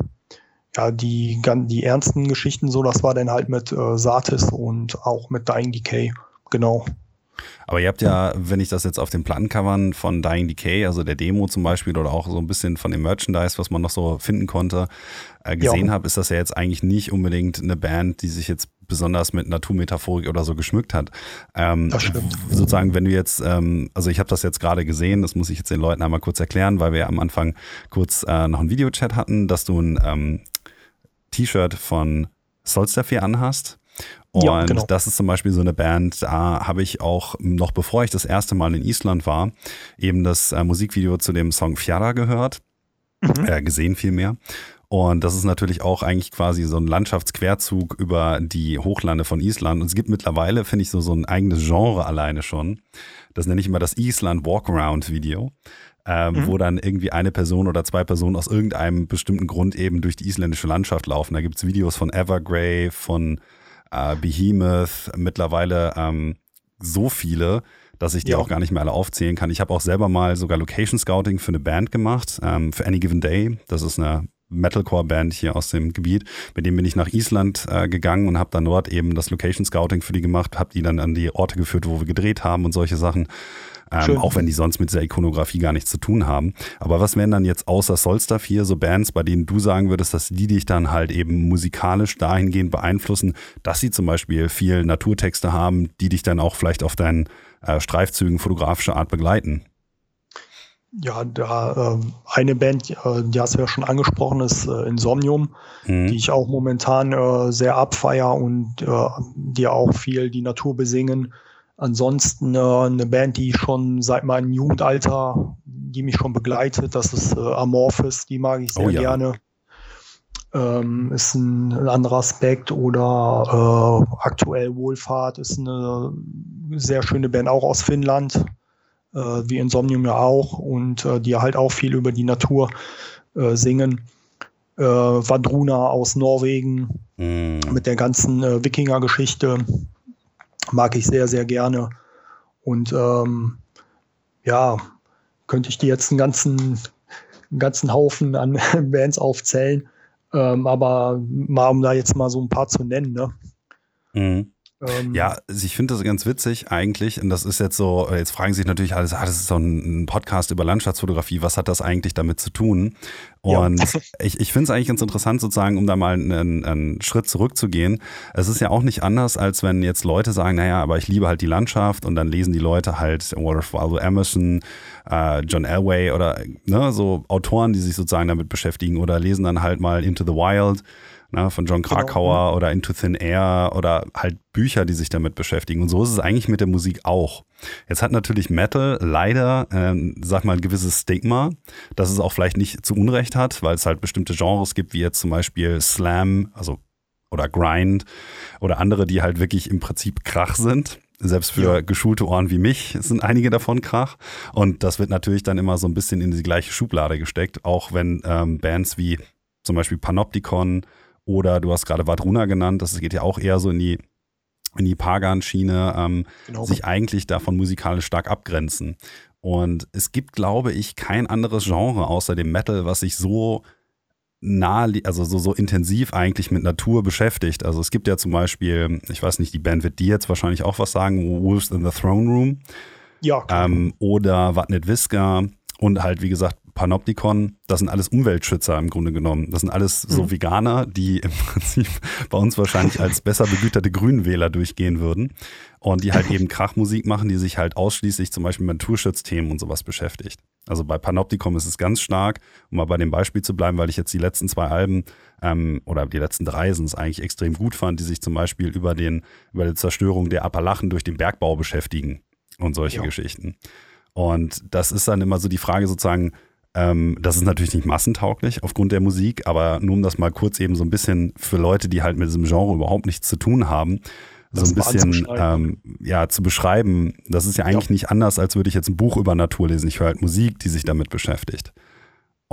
[SPEAKER 2] ja, die, die ernsten Geschichten, so, das war dann halt mit äh, Satis und auch mit Dying Decay, genau.
[SPEAKER 1] Aber ihr habt ja, wenn ich das jetzt auf den Plattencovern von Dying Decay, also der Demo zum Beispiel oder auch so ein bisschen von dem Merchandise, was man noch so finden konnte, äh, gesehen habe, ist das ja jetzt eigentlich nicht unbedingt eine Band, die sich jetzt besonders mit Naturmetaphorik oder so geschmückt hat. Ähm, das stimmt. Sozusagen, wenn du jetzt, ähm, also ich habe das jetzt gerade gesehen, das muss ich jetzt den Leuten einmal kurz erklären, weil wir ja am Anfang kurz äh, noch einen Videochat hatten, dass du ein ähm, T-Shirt von Solstafir anhast. Und ja, genau. das ist zum Beispiel so eine Band, da habe ich auch noch bevor ich das erste Mal in Island war, eben das äh, Musikvideo zu dem Song Fjara gehört, mhm. äh, gesehen vielmehr. Und das ist natürlich auch eigentlich quasi so ein Landschaftsquerzug über die Hochlande von Island. Und es gibt mittlerweile, finde ich, so, so ein eigenes Genre alleine schon. Das nenne ich immer das Island Walkaround Video. Ähm, mhm. wo dann irgendwie eine Person oder zwei Personen aus irgendeinem bestimmten Grund eben durch die isländische Landschaft laufen. Da gibt es Videos von Evergrey, von äh, Behemoth, mittlerweile ähm, so viele, dass ich die ja. auch gar nicht mehr alle aufzählen kann. Ich habe auch selber mal sogar Location Scouting für eine Band gemacht, ähm, für Any Given Day. Das ist eine Metalcore-Band hier aus dem Gebiet. Mit dem bin ich nach Island äh, gegangen und habe dann dort eben das Location Scouting für die gemacht, habe die dann an die Orte geführt, wo wir gedreht haben und solche Sachen. Ähm, auch wenn die sonst mit dieser Ikonografie gar nichts zu tun haben. Aber was wären dann jetzt außer Solstaff hier so Bands, bei denen du sagen würdest, dass die dich dann halt eben musikalisch dahingehend beeinflussen, dass sie zum Beispiel viel Naturtexte haben, die dich dann auch vielleicht auf deinen äh, Streifzügen fotografischer Art begleiten?
[SPEAKER 2] Ja, da äh, eine Band, äh, die hast du ja schon angesprochen, ist äh, Insomnium, mhm. die ich auch momentan äh, sehr abfeier und äh, die auch viel die Natur besingen. Ansonsten äh, eine Band, die schon seit meinem Jugendalter, die mich schon begleitet, das ist äh, Amorphis, die mag ich sehr oh, ja. gerne. Ähm, ist ein, ein, anderer Aspekt oder äh, aktuell Wohlfahrt ist eine sehr schöne Band auch aus Finnland äh, wie Insomnium ja auch, und äh, die halt auch viel über die Natur äh, singen. Äh, Vadruna aus Norwegen mm. mit der ganzen äh, Wikinger-Geschichte mag ich sehr, sehr gerne. Und ähm, ja, könnte ich dir jetzt einen ganzen, einen ganzen Haufen an Bands aufzählen. Ähm, aber mal, um da jetzt mal so ein paar zu nennen, ne?
[SPEAKER 1] Mhm. Ähm, ja, also ich finde das ganz witzig eigentlich. Und das ist jetzt so, jetzt fragen sich natürlich alles, ah, das ist so ein Podcast über Landschaftsfotografie, was hat das eigentlich damit zu tun? Und ja. ich, ich finde es eigentlich ganz interessant, sozusagen, um da mal einen, einen Schritt zurückzugehen. Es ist ja auch nicht anders, als wenn jetzt Leute sagen, naja, aber ich liebe halt die Landschaft und dann lesen die Leute halt Walter Waldo Emerson, äh, John Elway oder ne, so Autoren, die sich sozusagen damit beschäftigen oder lesen dann halt mal Into the Wild ne, von John genau, Krakauer genau. oder Into Thin Air oder halt Bücher, die sich damit beschäftigen. Und so ist es eigentlich mit der Musik auch. Jetzt hat natürlich Metal leider, ähm, sag mal, ein gewisses Stigma, das es auch vielleicht nicht zu Unrecht hat, weil es halt bestimmte Genres gibt, wie jetzt zum Beispiel Slam, also oder Grind oder andere, die halt wirklich im Prinzip Krach sind. Selbst für ja. geschulte Ohren wie mich sind einige davon Krach. Und das wird natürlich dann immer so ein bisschen in die gleiche Schublade gesteckt, auch wenn ähm, Bands wie zum Beispiel Panopticon oder du hast gerade Vadruna genannt, das geht ja auch eher so in die, in die Pagan-Schiene, ähm, genau. sich eigentlich davon musikalisch stark abgrenzen. Und es gibt, glaube ich, kein anderes Genre außer dem Metal, was sich so nah, also so, so intensiv eigentlich mit Natur beschäftigt. Also es gibt ja zum Beispiel, ich weiß nicht, die Band wird dir jetzt wahrscheinlich auch was sagen, Wolves in the Throne Room.
[SPEAKER 2] Ja.
[SPEAKER 1] Ähm, oder Watnet Viska und halt, wie gesagt, Panopticon, das sind alles Umweltschützer im Grunde genommen. Das sind alles so mhm. Veganer, die im Prinzip bei uns wahrscheinlich als besser begüterte Grünwähler durchgehen würden. Und die halt eben Krachmusik machen, die sich halt ausschließlich zum Beispiel mit Naturschutzthemen und sowas beschäftigt. Also bei Panopticon ist es ganz stark, um mal bei dem Beispiel zu bleiben, weil ich jetzt die letzten zwei Alben ähm, oder die letzten drei sind es eigentlich extrem gut fand, die sich zum Beispiel über, den, über die Zerstörung der Appalachen durch den Bergbau beschäftigen und solche ja. Geschichten. Und das ist dann immer so die Frage sozusagen, ähm, das ist natürlich nicht massentauglich aufgrund der Musik, aber nur um das mal kurz eben so ein bisschen für Leute, die halt mit diesem Genre überhaupt nichts zu tun haben, so ein bisschen ähm, ja, zu beschreiben. Das ist ja eigentlich ja. nicht anders, als würde ich jetzt ein Buch über Natur lesen. Ich höre halt Musik, die sich damit beschäftigt.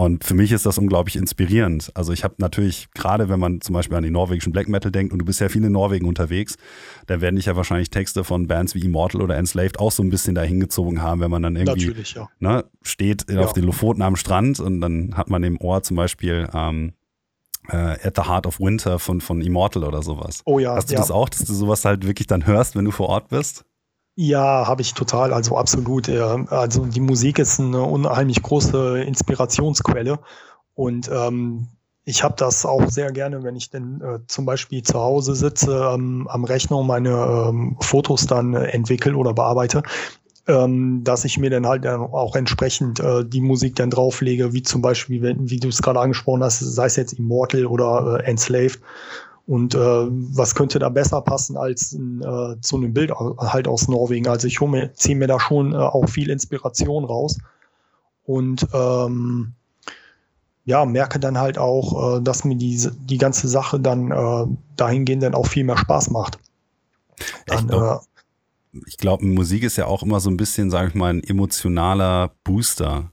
[SPEAKER 1] Und für mich ist das unglaublich inspirierend. Also ich habe natürlich, gerade wenn man zum Beispiel an den norwegischen Black Metal denkt und du bist ja viel in Norwegen unterwegs, dann werden dich ja wahrscheinlich Texte von Bands wie Immortal oder Enslaved auch so ein bisschen dahin gezogen haben, wenn man dann irgendwie ja. ne, steht ja. auf den Lofoten am Strand und dann hat man im Ohr zum Beispiel ähm, äh, At the Heart of Winter von, von Immortal oder sowas.
[SPEAKER 2] Oh ja.
[SPEAKER 1] Hast du
[SPEAKER 2] ja.
[SPEAKER 1] das auch, dass du sowas halt wirklich dann hörst, wenn du vor Ort bist?
[SPEAKER 2] Ja, habe ich total, also absolut. Also die Musik ist eine unheimlich große Inspirationsquelle. Und ähm, ich habe das auch sehr gerne, wenn ich denn äh, zum Beispiel zu Hause sitze ähm, am Rechner und meine ähm, Fotos dann äh, entwickle oder bearbeite, ähm, dass ich mir dann halt dann auch entsprechend äh, die Musik dann drauflege, wie zum Beispiel, wenn, wie du es gerade angesprochen hast, sei es jetzt Immortal oder äh, Enslaved und äh, was könnte da besser passen als äh, zu einem Bild halt aus Norwegen? Also ich ziehe mir da schon äh, auch viel Inspiration raus und ähm, ja, merke dann halt auch, äh, dass mir diese, die ganze Sache dann äh, dahingehend dann auch viel mehr Spaß macht.
[SPEAKER 1] Dann, ich glaube, Musik ist ja auch immer so ein bisschen, sage ich mal, ein emotionaler Booster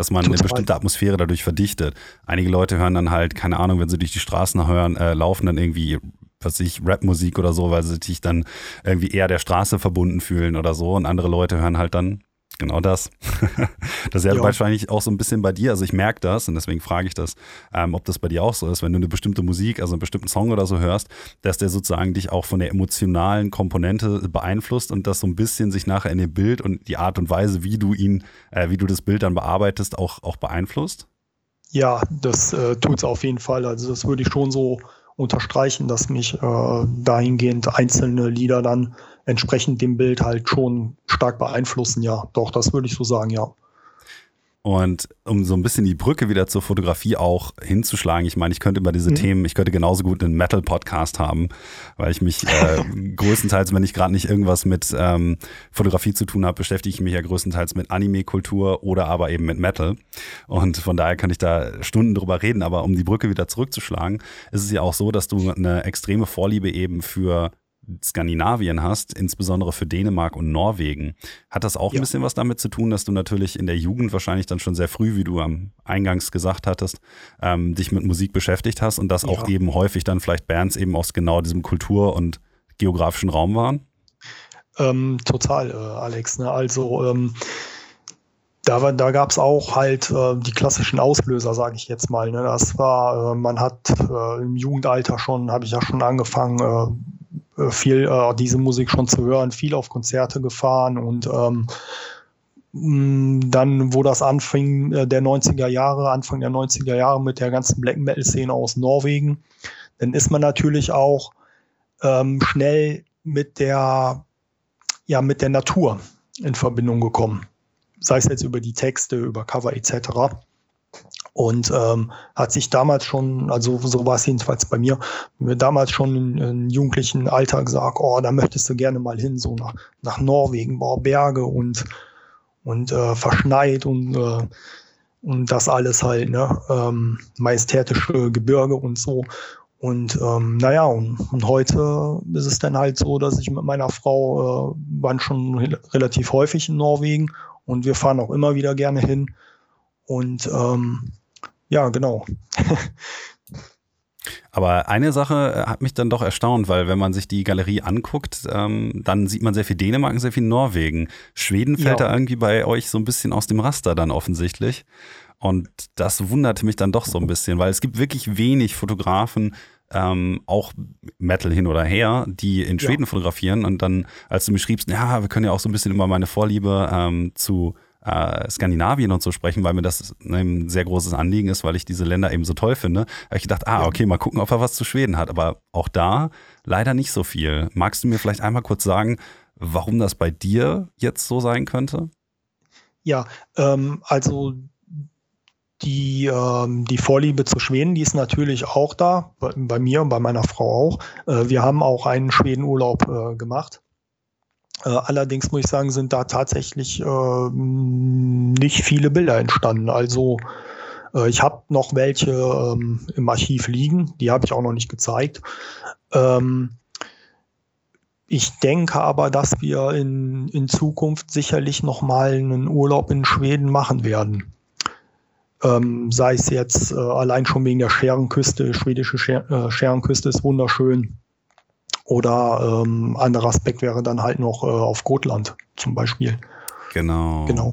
[SPEAKER 1] dass man Total. eine bestimmte Atmosphäre dadurch verdichtet. Einige Leute hören dann halt, keine Ahnung, wenn sie durch die Straßen hören, äh, laufen dann irgendwie, was ich, Rapmusik oder so, weil sie sich dann irgendwie eher der Straße verbunden fühlen oder so. Und andere Leute hören halt dann Genau das. das ist ja, ja, wahrscheinlich auch so ein bisschen bei dir. Also ich merke das und deswegen frage ich das, ähm, ob das bei dir auch so ist, wenn du eine bestimmte Musik, also einen bestimmten Song oder so hörst, dass der sozusagen dich auch von der emotionalen Komponente beeinflusst und das so ein bisschen sich nachher in dem Bild und die Art und Weise, wie du ihn, äh, wie du das Bild dann bearbeitest, auch, auch beeinflusst?
[SPEAKER 2] Ja, das äh, tut es auf jeden Fall. Also das würde ich schon so unterstreichen, dass mich äh, dahingehend einzelne Lieder dann entsprechend dem Bild halt schon stark beeinflussen. Ja, doch, das würde ich so sagen, ja.
[SPEAKER 1] Und um so ein bisschen die Brücke wieder zur Fotografie auch hinzuschlagen, ich meine, ich könnte über diese mhm. Themen, ich könnte genauso gut einen Metal-Podcast haben, weil ich mich äh, größtenteils, wenn ich gerade nicht irgendwas mit ähm, Fotografie zu tun habe, beschäftige ich mich ja größtenteils mit Anime-Kultur oder aber eben mit Metal. Und von daher kann ich da Stunden drüber reden. Aber um die Brücke wieder zurückzuschlagen, ist es ja auch so, dass du eine extreme Vorliebe eben für Skandinavien hast, insbesondere für Dänemark und Norwegen. Hat das auch ja. ein bisschen was damit zu tun, dass du natürlich in der Jugend wahrscheinlich dann schon sehr früh, wie du am Eingangs gesagt hattest, ähm, dich mit Musik beschäftigt hast und dass ja. auch eben häufig dann vielleicht Bands eben aus genau diesem Kultur- und geografischen Raum waren?
[SPEAKER 2] Ähm, total, äh, Alex. Ne? Also ähm, da, da gab es auch halt äh, die klassischen Auslöser, sage ich jetzt mal. Ne? Das war, äh, man hat äh, im Jugendalter schon, habe ich ja schon angefangen, äh, viel äh, diese Musik schon zu hören, viel auf Konzerte gefahren und ähm, mm, dann, wo das anfing, äh, der 90er Jahre, Anfang der 90er Jahre mit der ganzen Black Metal-Szene aus Norwegen, dann ist man natürlich auch ähm, schnell mit der, ja, mit der Natur in Verbindung gekommen. Sei es jetzt über die Texte, über Cover etc. Und ähm, hat sich damals schon, also so war es jedenfalls bei mir, mir damals schon in, in jugendlichen Alter gesagt, oh, da möchtest du gerne mal hin, so nach, nach Norwegen, boah, Berge und, und äh, verschneit und, äh, und das alles halt, ne? Ähm, majestätische Gebirge und so. Und ähm, naja, und, und heute ist es dann halt so, dass ich mit meiner Frau äh, waren schon relativ häufig in Norwegen und wir fahren auch immer wieder gerne hin. Und ähm, ja, genau.
[SPEAKER 1] Aber eine Sache äh, hat mich dann doch erstaunt, weil wenn man sich die Galerie anguckt, ähm, dann sieht man sehr viel Dänemark und sehr viel Norwegen. Schweden fällt ja. da irgendwie bei euch so ein bisschen aus dem Raster dann offensichtlich. Und das wunderte mich dann doch so ein bisschen, weil es gibt wirklich wenig Fotografen, ähm, auch Metal hin oder her, die in Schweden ja. fotografieren. Und dann, als du mir schriebst, ja, wir können ja auch so ein bisschen über meine Vorliebe ähm, zu äh, Skandinavien und so sprechen, weil mir das ein sehr großes Anliegen ist, weil ich diese Länder eben so toll finde, habe ich gedacht, ah, okay, mal gucken, ob er was zu Schweden hat. Aber auch da leider nicht so viel. Magst du mir vielleicht einmal kurz sagen, warum das bei dir jetzt so sein könnte?
[SPEAKER 2] Ja, ähm, also die, ähm, die Vorliebe zu Schweden, die ist natürlich auch da, bei, bei mir und bei meiner Frau auch. Äh, wir haben auch einen Schwedenurlaub äh, gemacht. Äh, allerdings muss ich sagen, sind da tatsächlich äh, nicht viele Bilder entstanden. Also äh, ich habe noch welche ähm, im Archiv liegen, die habe ich auch noch nicht gezeigt. Ähm, ich denke aber, dass wir in, in Zukunft sicherlich noch mal einen Urlaub in Schweden machen werden. Ähm, sei es jetzt äh, allein schon wegen der Scherenküste, schwedische Scher äh, Scherenküste ist wunderschön. Oder ähm, anderer Aspekt wäre dann halt noch äh, auf Gotland zum Beispiel.
[SPEAKER 1] Genau.
[SPEAKER 2] Genau.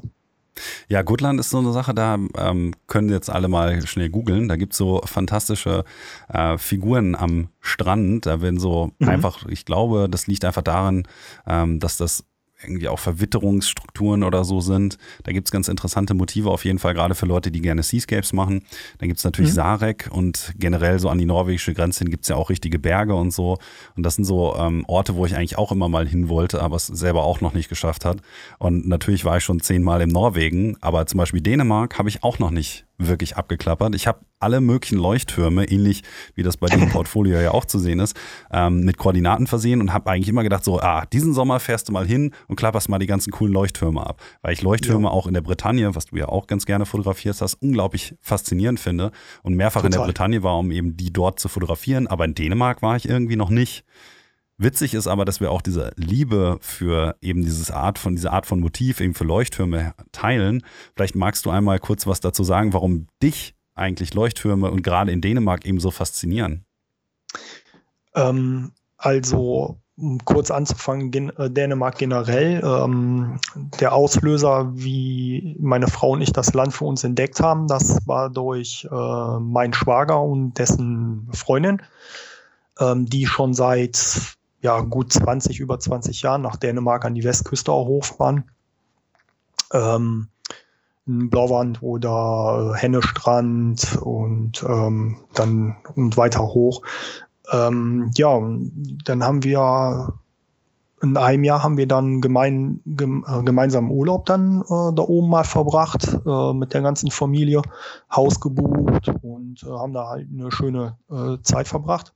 [SPEAKER 1] Ja, Gotland ist so eine Sache, da ähm, können jetzt alle mal schnell googeln. Da gibt es so fantastische äh, Figuren am Strand. Da werden so mhm. einfach, ich glaube, das liegt einfach daran, ähm, dass das irgendwie auch Verwitterungsstrukturen oder so sind. Da gibt's ganz interessante Motive auf jeden Fall, gerade für Leute, die gerne Seascapes machen. Dann gibt's natürlich mhm. Sarek und generell so an die norwegische Grenze hin gibt's ja auch richtige Berge und so. Und das sind so ähm, Orte, wo ich eigentlich auch immer mal hin wollte, aber es selber auch noch nicht geschafft hat. Und natürlich war ich schon zehnmal in Norwegen, aber zum Beispiel Dänemark habe ich auch noch nicht wirklich abgeklappert. Ich habe alle möglichen Leuchttürme, ähnlich wie das bei dem Portfolio ja auch zu sehen ist, ähm, mit Koordinaten versehen und habe eigentlich immer gedacht, so, ah, diesen Sommer fährst du mal hin und klapperst mal die ganzen coolen Leuchttürme ab. Weil ich Leuchttürme ja. auch in der Bretagne, was du ja auch ganz gerne fotografierst hast, unglaublich faszinierend finde und mehrfach Total. in der Bretagne war, um eben die dort zu fotografieren. Aber in Dänemark war ich irgendwie noch nicht. Witzig ist aber, dass wir auch diese Liebe für eben dieses Art von, diese Art von Motiv eben für Leuchttürme teilen. Vielleicht magst du einmal kurz was dazu sagen, warum dich eigentlich Leuchttürme und gerade in Dänemark eben so faszinieren.
[SPEAKER 2] Ähm, also um kurz anzufangen, gen äh, Dänemark generell. Ähm, der Auslöser, wie meine Frau und ich das Land für uns entdeckt haben, das war durch äh, meinen Schwager und dessen Freundin, ähm, die schon seit ja, gut 20, über 20 Jahren nach Dänemark an die Westküste auch hochfahren. Ähm, Blauwand oder äh, Hennestrand und ähm, dann und weiter hoch. Ähm, ja, dann haben wir in einem Jahr haben wir dann gemein, gem, äh, gemeinsam Urlaub dann äh, da oben mal verbracht äh, mit der ganzen Familie, Haus gebucht und äh, haben da halt eine schöne äh, Zeit verbracht.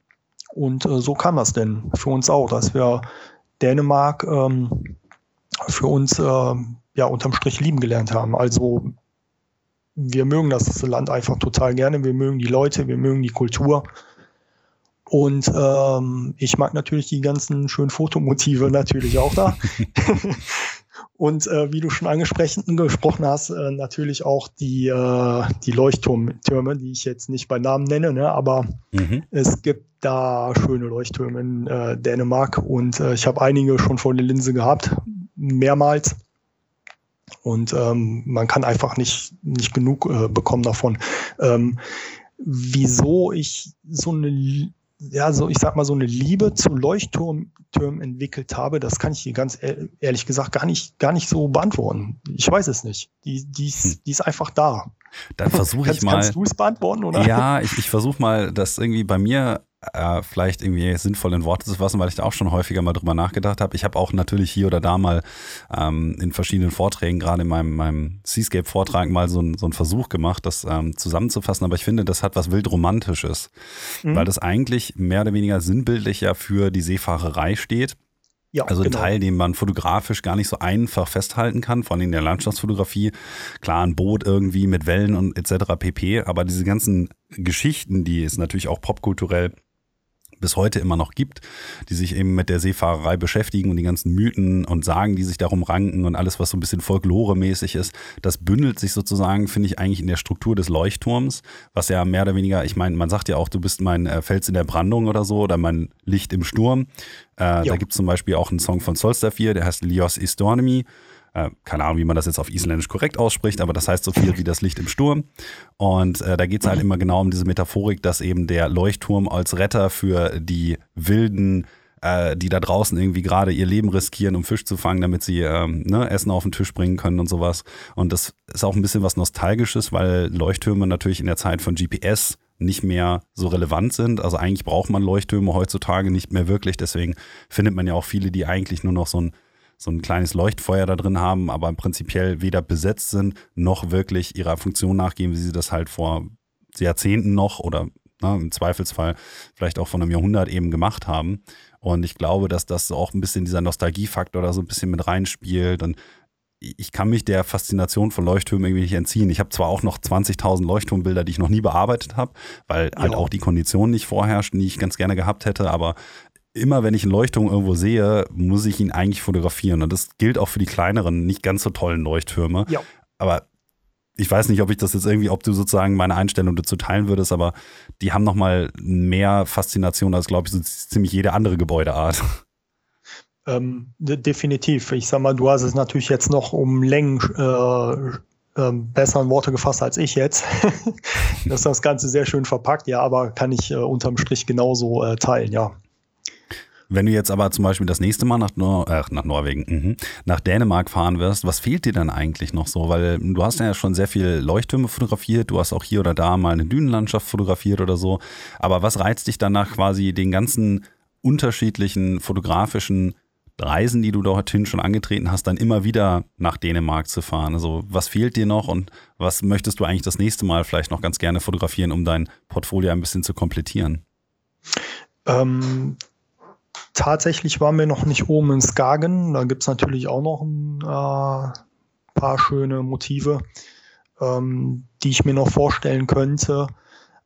[SPEAKER 2] Und äh, so kam das denn für uns auch, dass wir Dänemark ähm, für uns äh, ja unterm Strich lieben gelernt haben. Also wir mögen das Land einfach total gerne, wir mögen die Leute, wir mögen die Kultur. Und ähm, ich mag natürlich die ganzen schönen Fotomotive natürlich auch da. Und äh, wie du schon angesprochen gesprochen hast, äh, natürlich auch die, äh, die Leuchttürme, die ich jetzt nicht bei Namen nenne, ne, aber mhm. es gibt da schöne Leuchttürme in äh, Dänemark und äh, ich habe einige schon vor der Linse gehabt, mehrmals. Und ähm, man kann einfach nicht, nicht genug äh, bekommen davon. Ähm, wieso ich so eine ja, so ich sag mal, so eine Liebe zu Leuchttürmen entwickelt habe, das kann ich dir ganz ehrlich gesagt gar nicht, gar nicht so beantworten. Ich weiß es nicht. Die, die, ist, hm. die ist einfach da.
[SPEAKER 1] Dann versuche ich mal.
[SPEAKER 2] Kannst du es beantworten, oder?
[SPEAKER 1] Ja, ich, ich versuche mal, das irgendwie bei mir äh, vielleicht irgendwie sinnvoll in Worte zu fassen, weil ich da auch schon häufiger mal drüber nachgedacht habe. Ich habe auch natürlich hier oder da mal ähm, in verschiedenen Vorträgen, gerade in meinem, meinem Seascape-Vortrag, mal so, ein, so einen Versuch gemacht, das ähm, zusammenzufassen. Aber ich finde, das hat was wild Romantisches, mhm. weil das eigentlich mehr oder weniger sinnbildlich ja für die Seefahrerei steht. Ja, also ein genau. Teil, den man fotografisch gar nicht so einfach festhalten kann, vor allem in der Landschaftsfotografie. Klar, ein Boot irgendwie mit Wellen und etc. pp. Aber diese ganzen Geschichten, die es natürlich auch popkulturell bis heute immer noch gibt, die sich eben mit der Seefahrerei beschäftigen und die ganzen Mythen und Sagen, die sich darum ranken und alles, was so ein bisschen Folklore-mäßig ist, das bündelt sich sozusagen, finde ich, eigentlich in der Struktur des Leuchtturms, was ja mehr oder weniger, ich meine, man sagt ja auch, du bist mein äh, Fels in der Brandung oder so oder mein Licht im Sturm. Äh, da gibt es zum Beispiel auch einen Song von Solstafir, der heißt Lios Istornemi. Äh, keine Ahnung, wie man das jetzt auf Isländisch korrekt ausspricht, aber das heißt so viel wie das Licht im Sturm. Und äh, da geht es halt immer genau um diese Metaphorik, dass eben der Leuchtturm als Retter für die wilden äh, die da draußen irgendwie gerade ihr Leben riskieren, um Fisch zu fangen, damit sie ähm, ne, Essen auf den Tisch bringen können und sowas. Und das ist auch ein bisschen was Nostalgisches, weil Leuchttürme natürlich in der Zeit von GPS nicht mehr so relevant sind. Also eigentlich braucht man Leuchttürme heutzutage nicht mehr wirklich. Deswegen findet man ja auch viele, die eigentlich nur noch so ein so ein kleines Leuchtfeuer da drin haben, aber prinzipiell weder besetzt sind, noch wirklich ihrer Funktion nachgehen, wie sie das halt vor Jahrzehnten noch oder ne, im Zweifelsfall vielleicht auch von einem Jahrhundert eben gemacht haben. Und ich glaube, dass das auch ein bisschen dieser Nostalgiefaktor da so ein bisschen mit reinspielt. Und ich kann mich der Faszination von Leuchttürmen irgendwie nicht entziehen. Ich habe zwar auch noch 20.000 Leuchtturmbilder, die ich noch nie bearbeitet habe, weil halt auch die Konditionen nicht vorherrschen, die ich ganz gerne gehabt hätte, aber immer wenn ich einen Leuchtturm irgendwo sehe, muss ich ihn eigentlich fotografieren. Und das gilt auch für die kleineren, nicht ganz so tollen Leuchttürme. Ja. Aber ich weiß nicht, ob ich das jetzt irgendwie, ob du sozusagen meine Einstellung dazu teilen würdest, aber die haben nochmal mehr Faszination als, glaube ich, so ziemlich jede andere Gebäudeart.
[SPEAKER 2] Ähm, definitiv. Ich sag mal, du hast es natürlich jetzt noch um Längen äh, äh, besseren Worte gefasst als ich jetzt. das ist das Ganze sehr schön verpackt, ja, aber kann ich äh, unterm Strich genauso äh, teilen, ja.
[SPEAKER 1] Wenn du jetzt aber zum Beispiel das nächste Mal nach, Nor äh, nach Norwegen, mh, nach Dänemark fahren wirst, was fehlt dir dann eigentlich noch so? Weil du hast ja schon sehr viel Leuchttürme fotografiert, du hast auch hier oder da mal eine Dünenlandschaft fotografiert oder so. Aber was reizt dich danach quasi den ganzen unterschiedlichen fotografischen Reisen, die du dorthin schon angetreten hast, dann immer wieder nach Dänemark zu fahren? Also was fehlt dir noch und was möchtest du eigentlich das nächste Mal vielleicht noch ganz gerne fotografieren, um dein Portfolio ein bisschen zu komplettieren?
[SPEAKER 2] Ähm, Tatsächlich waren wir noch nicht oben in Skagen. Da gibt es natürlich auch noch ein äh, paar schöne Motive, ähm, die ich mir noch vorstellen könnte.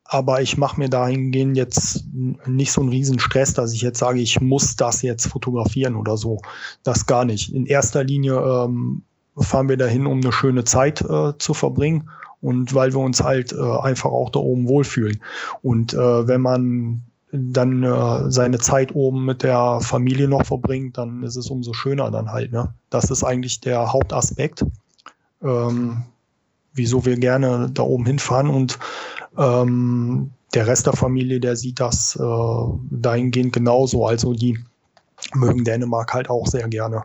[SPEAKER 2] Aber ich mache mir dahingehend jetzt nicht so einen riesen Stress, dass ich jetzt sage, ich muss das jetzt fotografieren oder so. Das gar nicht. In erster Linie ähm, fahren wir dahin, um eine schöne Zeit äh, zu verbringen und weil wir uns halt äh, einfach auch da oben wohlfühlen. Und äh, wenn man dann äh, seine Zeit oben mit der Familie noch verbringt, dann ist es umso schöner dann halt. Ne? Das ist eigentlich der Hauptaspekt, ähm, wieso wir gerne da oben hinfahren und ähm, der Rest der Familie, der sieht das äh, dahingehend genauso. Also die mögen Dänemark halt auch sehr gerne.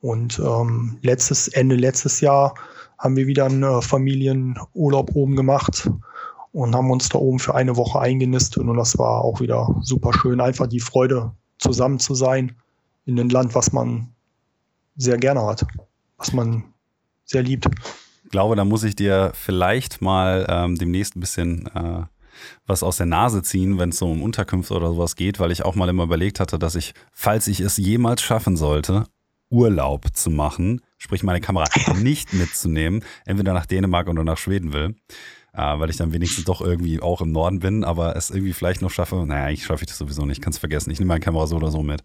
[SPEAKER 2] Und ähm, letztes Ende letztes Jahr haben wir wieder einen äh, Familienurlaub oben gemacht und haben uns da oben für eine Woche eingenistet und das war auch wieder super schön. Einfach die Freude, zusammen zu sein in einem Land, was man sehr gerne hat, was man sehr liebt.
[SPEAKER 1] Ich glaube, da muss ich dir vielleicht mal ähm, demnächst ein bisschen äh, was aus der Nase ziehen, wenn es so um Unterkünfte oder sowas geht, weil ich auch mal immer überlegt hatte, dass ich, falls ich es jemals schaffen sollte, Urlaub zu machen, sprich meine Kamera nicht mitzunehmen, entweder nach Dänemark oder nach Schweden will, äh, weil ich dann wenigstens doch irgendwie auch im Norden bin, aber es irgendwie vielleicht noch schaffe. Naja, ich schaffe ich das sowieso nicht, kannst vergessen. Ich nehme meine Kamera so oder so mit.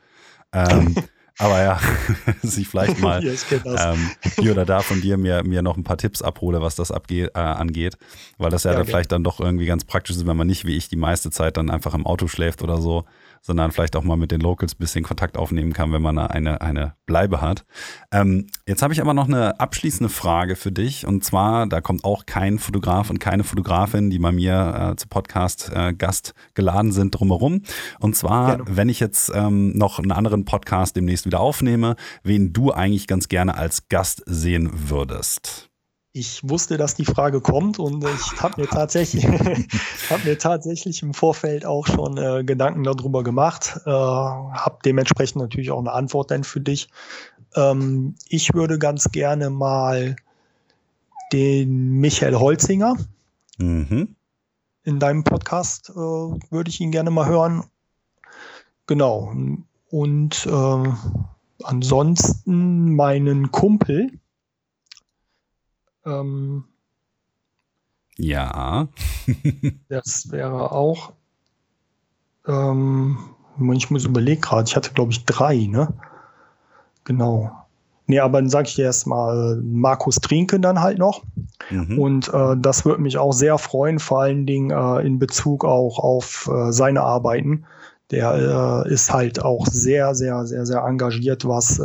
[SPEAKER 1] Ähm, aber ja, dass ich vielleicht mal ja, ähm, hier oder da von dir mir, mir noch ein paar Tipps abhole, was das abgeht, äh, angeht. Weil das ja, ja dann vielleicht dann doch irgendwie ganz praktisch ist, wenn man nicht wie ich die meiste Zeit dann einfach im Auto schläft oder so, sondern vielleicht auch mal mit den Locals ein bisschen Kontakt aufnehmen kann, wenn man eine, eine Bleibe hat. Ähm, jetzt habe ich aber noch eine abschließende Frage für dich. Und zwar, da kommt auch kein Fotograf und keine Fotografin, die bei mir äh, zu Podcast-Gast äh, geladen sind, drumherum. Und zwar, Gerne. wenn ich jetzt ähm, noch einen anderen Podcast demnächst wieder aufnehme, wen du eigentlich ganz gerne als Gast sehen würdest
[SPEAKER 2] ich wusste, dass die Frage kommt und ich habe mir tatsächlich, habe mir tatsächlich im Vorfeld auch schon äh, Gedanken darüber gemacht, äh, habe dementsprechend natürlich auch eine Antwort dann für dich. Ähm, ich würde ganz gerne mal den Michael Holzinger mhm. in deinem Podcast äh, würde ich ihn gerne mal hören. Genau. Und äh, ansonsten meinen Kumpel, ähm,
[SPEAKER 1] ja.
[SPEAKER 2] das wäre auch. Ähm, ich muss überlegen gerade, ich hatte glaube ich drei, ne? Genau. Nee, aber dann sage ich dir erstmal Markus Trinke dann halt noch. Mhm. Und äh, das würde mich auch sehr freuen, vor allen Dingen äh, in Bezug auch auf äh, seine Arbeiten. Der äh, ist halt auch sehr, sehr, sehr, sehr engagiert, was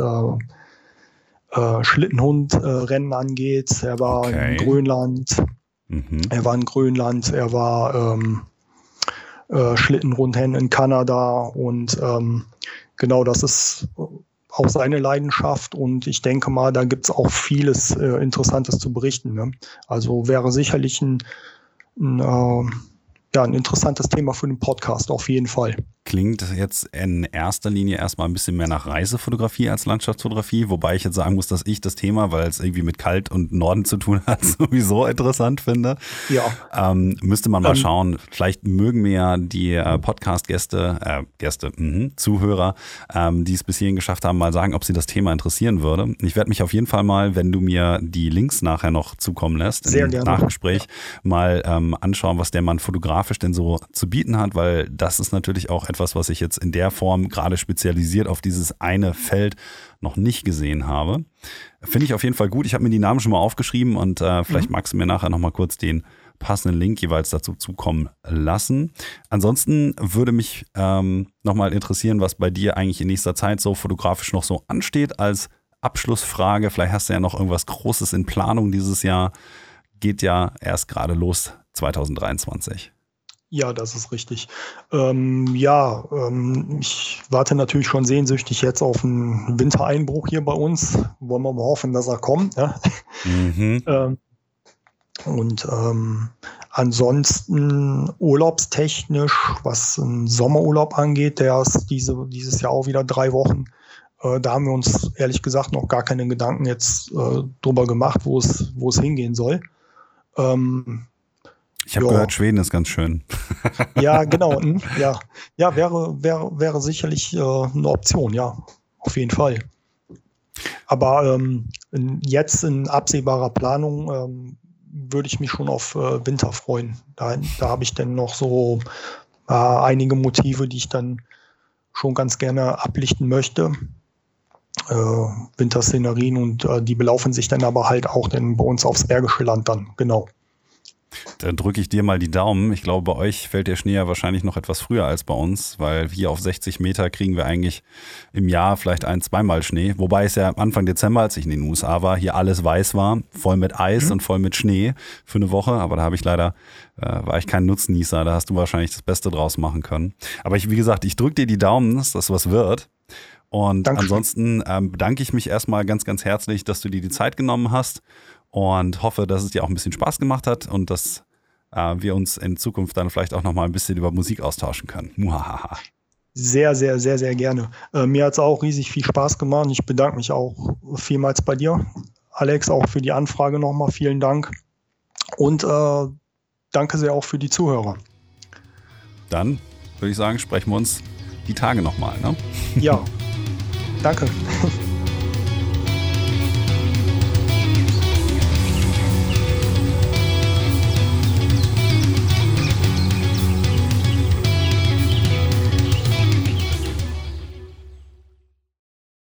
[SPEAKER 2] äh, Schlittenhundrennen äh, angeht. Er war okay. in Grönland. Mhm. Er war in Grönland. Er war ähm, äh, Schlittenrundrennen in Kanada und ähm, genau das ist auch seine Leidenschaft und ich denke mal, da gibt es auch vieles äh, Interessantes zu berichten. Ne? Also wäre sicherlich ein, ein, äh, ja, ein interessantes Thema für den Podcast, auf jeden Fall
[SPEAKER 1] klingt jetzt in erster Linie erstmal ein bisschen mehr nach Reisefotografie als Landschaftsfotografie, wobei ich jetzt sagen muss, dass ich das Thema, weil es irgendwie mit Kalt und Norden zu tun hat, sowieso interessant finde.
[SPEAKER 2] Ja.
[SPEAKER 1] Ähm, müsste man mal ähm, schauen. Vielleicht mögen mir ja die äh, Podcast-Gäste, äh, Gäste, mh, Zuhörer, ähm, die es bis hierhin geschafft haben, mal sagen, ob sie das Thema interessieren würde. Ich werde mich auf jeden Fall mal, wenn du mir die Links nachher noch zukommen lässt,
[SPEAKER 2] Sehr im gerne.
[SPEAKER 1] Nachgespräch, ja. mal ähm, anschauen, was der Mann fotografisch denn so zu bieten hat, weil das ist natürlich auch etwas, was ich jetzt in der Form gerade spezialisiert auf dieses eine Feld noch nicht gesehen habe. Finde ich auf jeden Fall gut. Ich habe mir die Namen schon mal aufgeschrieben und äh, vielleicht mhm. magst du mir nachher nochmal kurz den passenden Link jeweils dazu zukommen lassen. Ansonsten würde mich ähm, nochmal interessieren, was bei dir eigentlich in nächster Zeit so fotografisch noch so ansteht als Abschlussfrage. Vielleicht hast du ja noch irgendwas Großes in Planung dieses Jahr. Geht ja erst gerade los 2023.
[SPEAKER 2] Ja, das ist richtig. Ähm, ja, ähm, ich warte natürlich schon sehnsüchtig jetzt auf einen Wintereinbruch hier bei uns. Wollen wir mal hoffen, dass er kommt. Ne? Mhm. ähm, und ähm, ansonsten urlaubstechnisch, was einen Sommerurlaub angeht, der ist diese, dieses Jahr auch wieder drei Wochen. Äh, da haben wir uns ehrlich gesagt noch gar keine Gedanken jetzt äh, drüber gemacht, wo es, wo es hingehen soll. Ähm,
[SPEAKER 1] ich habe gehört, Schweden ist ganz schön.
[SPEAKER 2] Ja, genau. Hm, ja, ja wäre, wäre, wäre sicherlich äh, eine Option, ja, auf jeden Fall. Aber ähm, jetzt in absehbarer Planung ähm, würde ich mich schon auf äh, Winter freuen. Da, da habe ich dann noch so äh, einige Motive, die ich dann schon ganz gerne ablichten möchte. Äh, Winterszenerien und äh, die belaufen sich dann aber halt auch dann bei uns aufs Bergische Land dann, genau.
[SPEAKER 1] Dann drücke ich dir mal die Daumen. Ich glaube, bei euch fällt der Schnee ja wahrscheinlich noch etwas früher als bei uns, weil hier auf 60 Meter kriegen wir eigentlich im Jahr vielleicht ein, zweimal Schnee. Wobei es ja Anfang Dezember, als ich in den USA war, hier alles weiß war, voll mit Eis mhm. und voll mit Schnee für eine Woche. Aber da habe ich leider, äh, war ich kein Nutznießer. Da hast du wahrscheinlich das Beste draus machen können. Aber ich, wie gesagt, ich drücke dir die Daumen, dass das was wird. Und Danke. ansonsten ähm, bedanke ich mich erstmal ganz, ganz herzlich, dass du dir die Zeit genommen hast und hoffe, dass es dir auch ein bisschen Spaß gemacht hat und dass äh, wir uns in Zukunft dann vielleicht auch noch mal ein bisschen über Musik austauschen können. Muhahaha.
[SPEAKER 2] Sehr, sehr, sehr, sehr gerne. Äh, mir hat es auch riesig viel Spaß gemacht. Ich bedanke mich auch vielmals bei dir, Alex, auch für die Anfrage nochmal. Vielen Dank. Und äh, danke sehr auch für die Zuhörer.
[SPEAKER 1] Dann würde ich sagen, sprechen wir uns die Tage nochmal. Ne?
[SPEAKER 2] Ja, danke.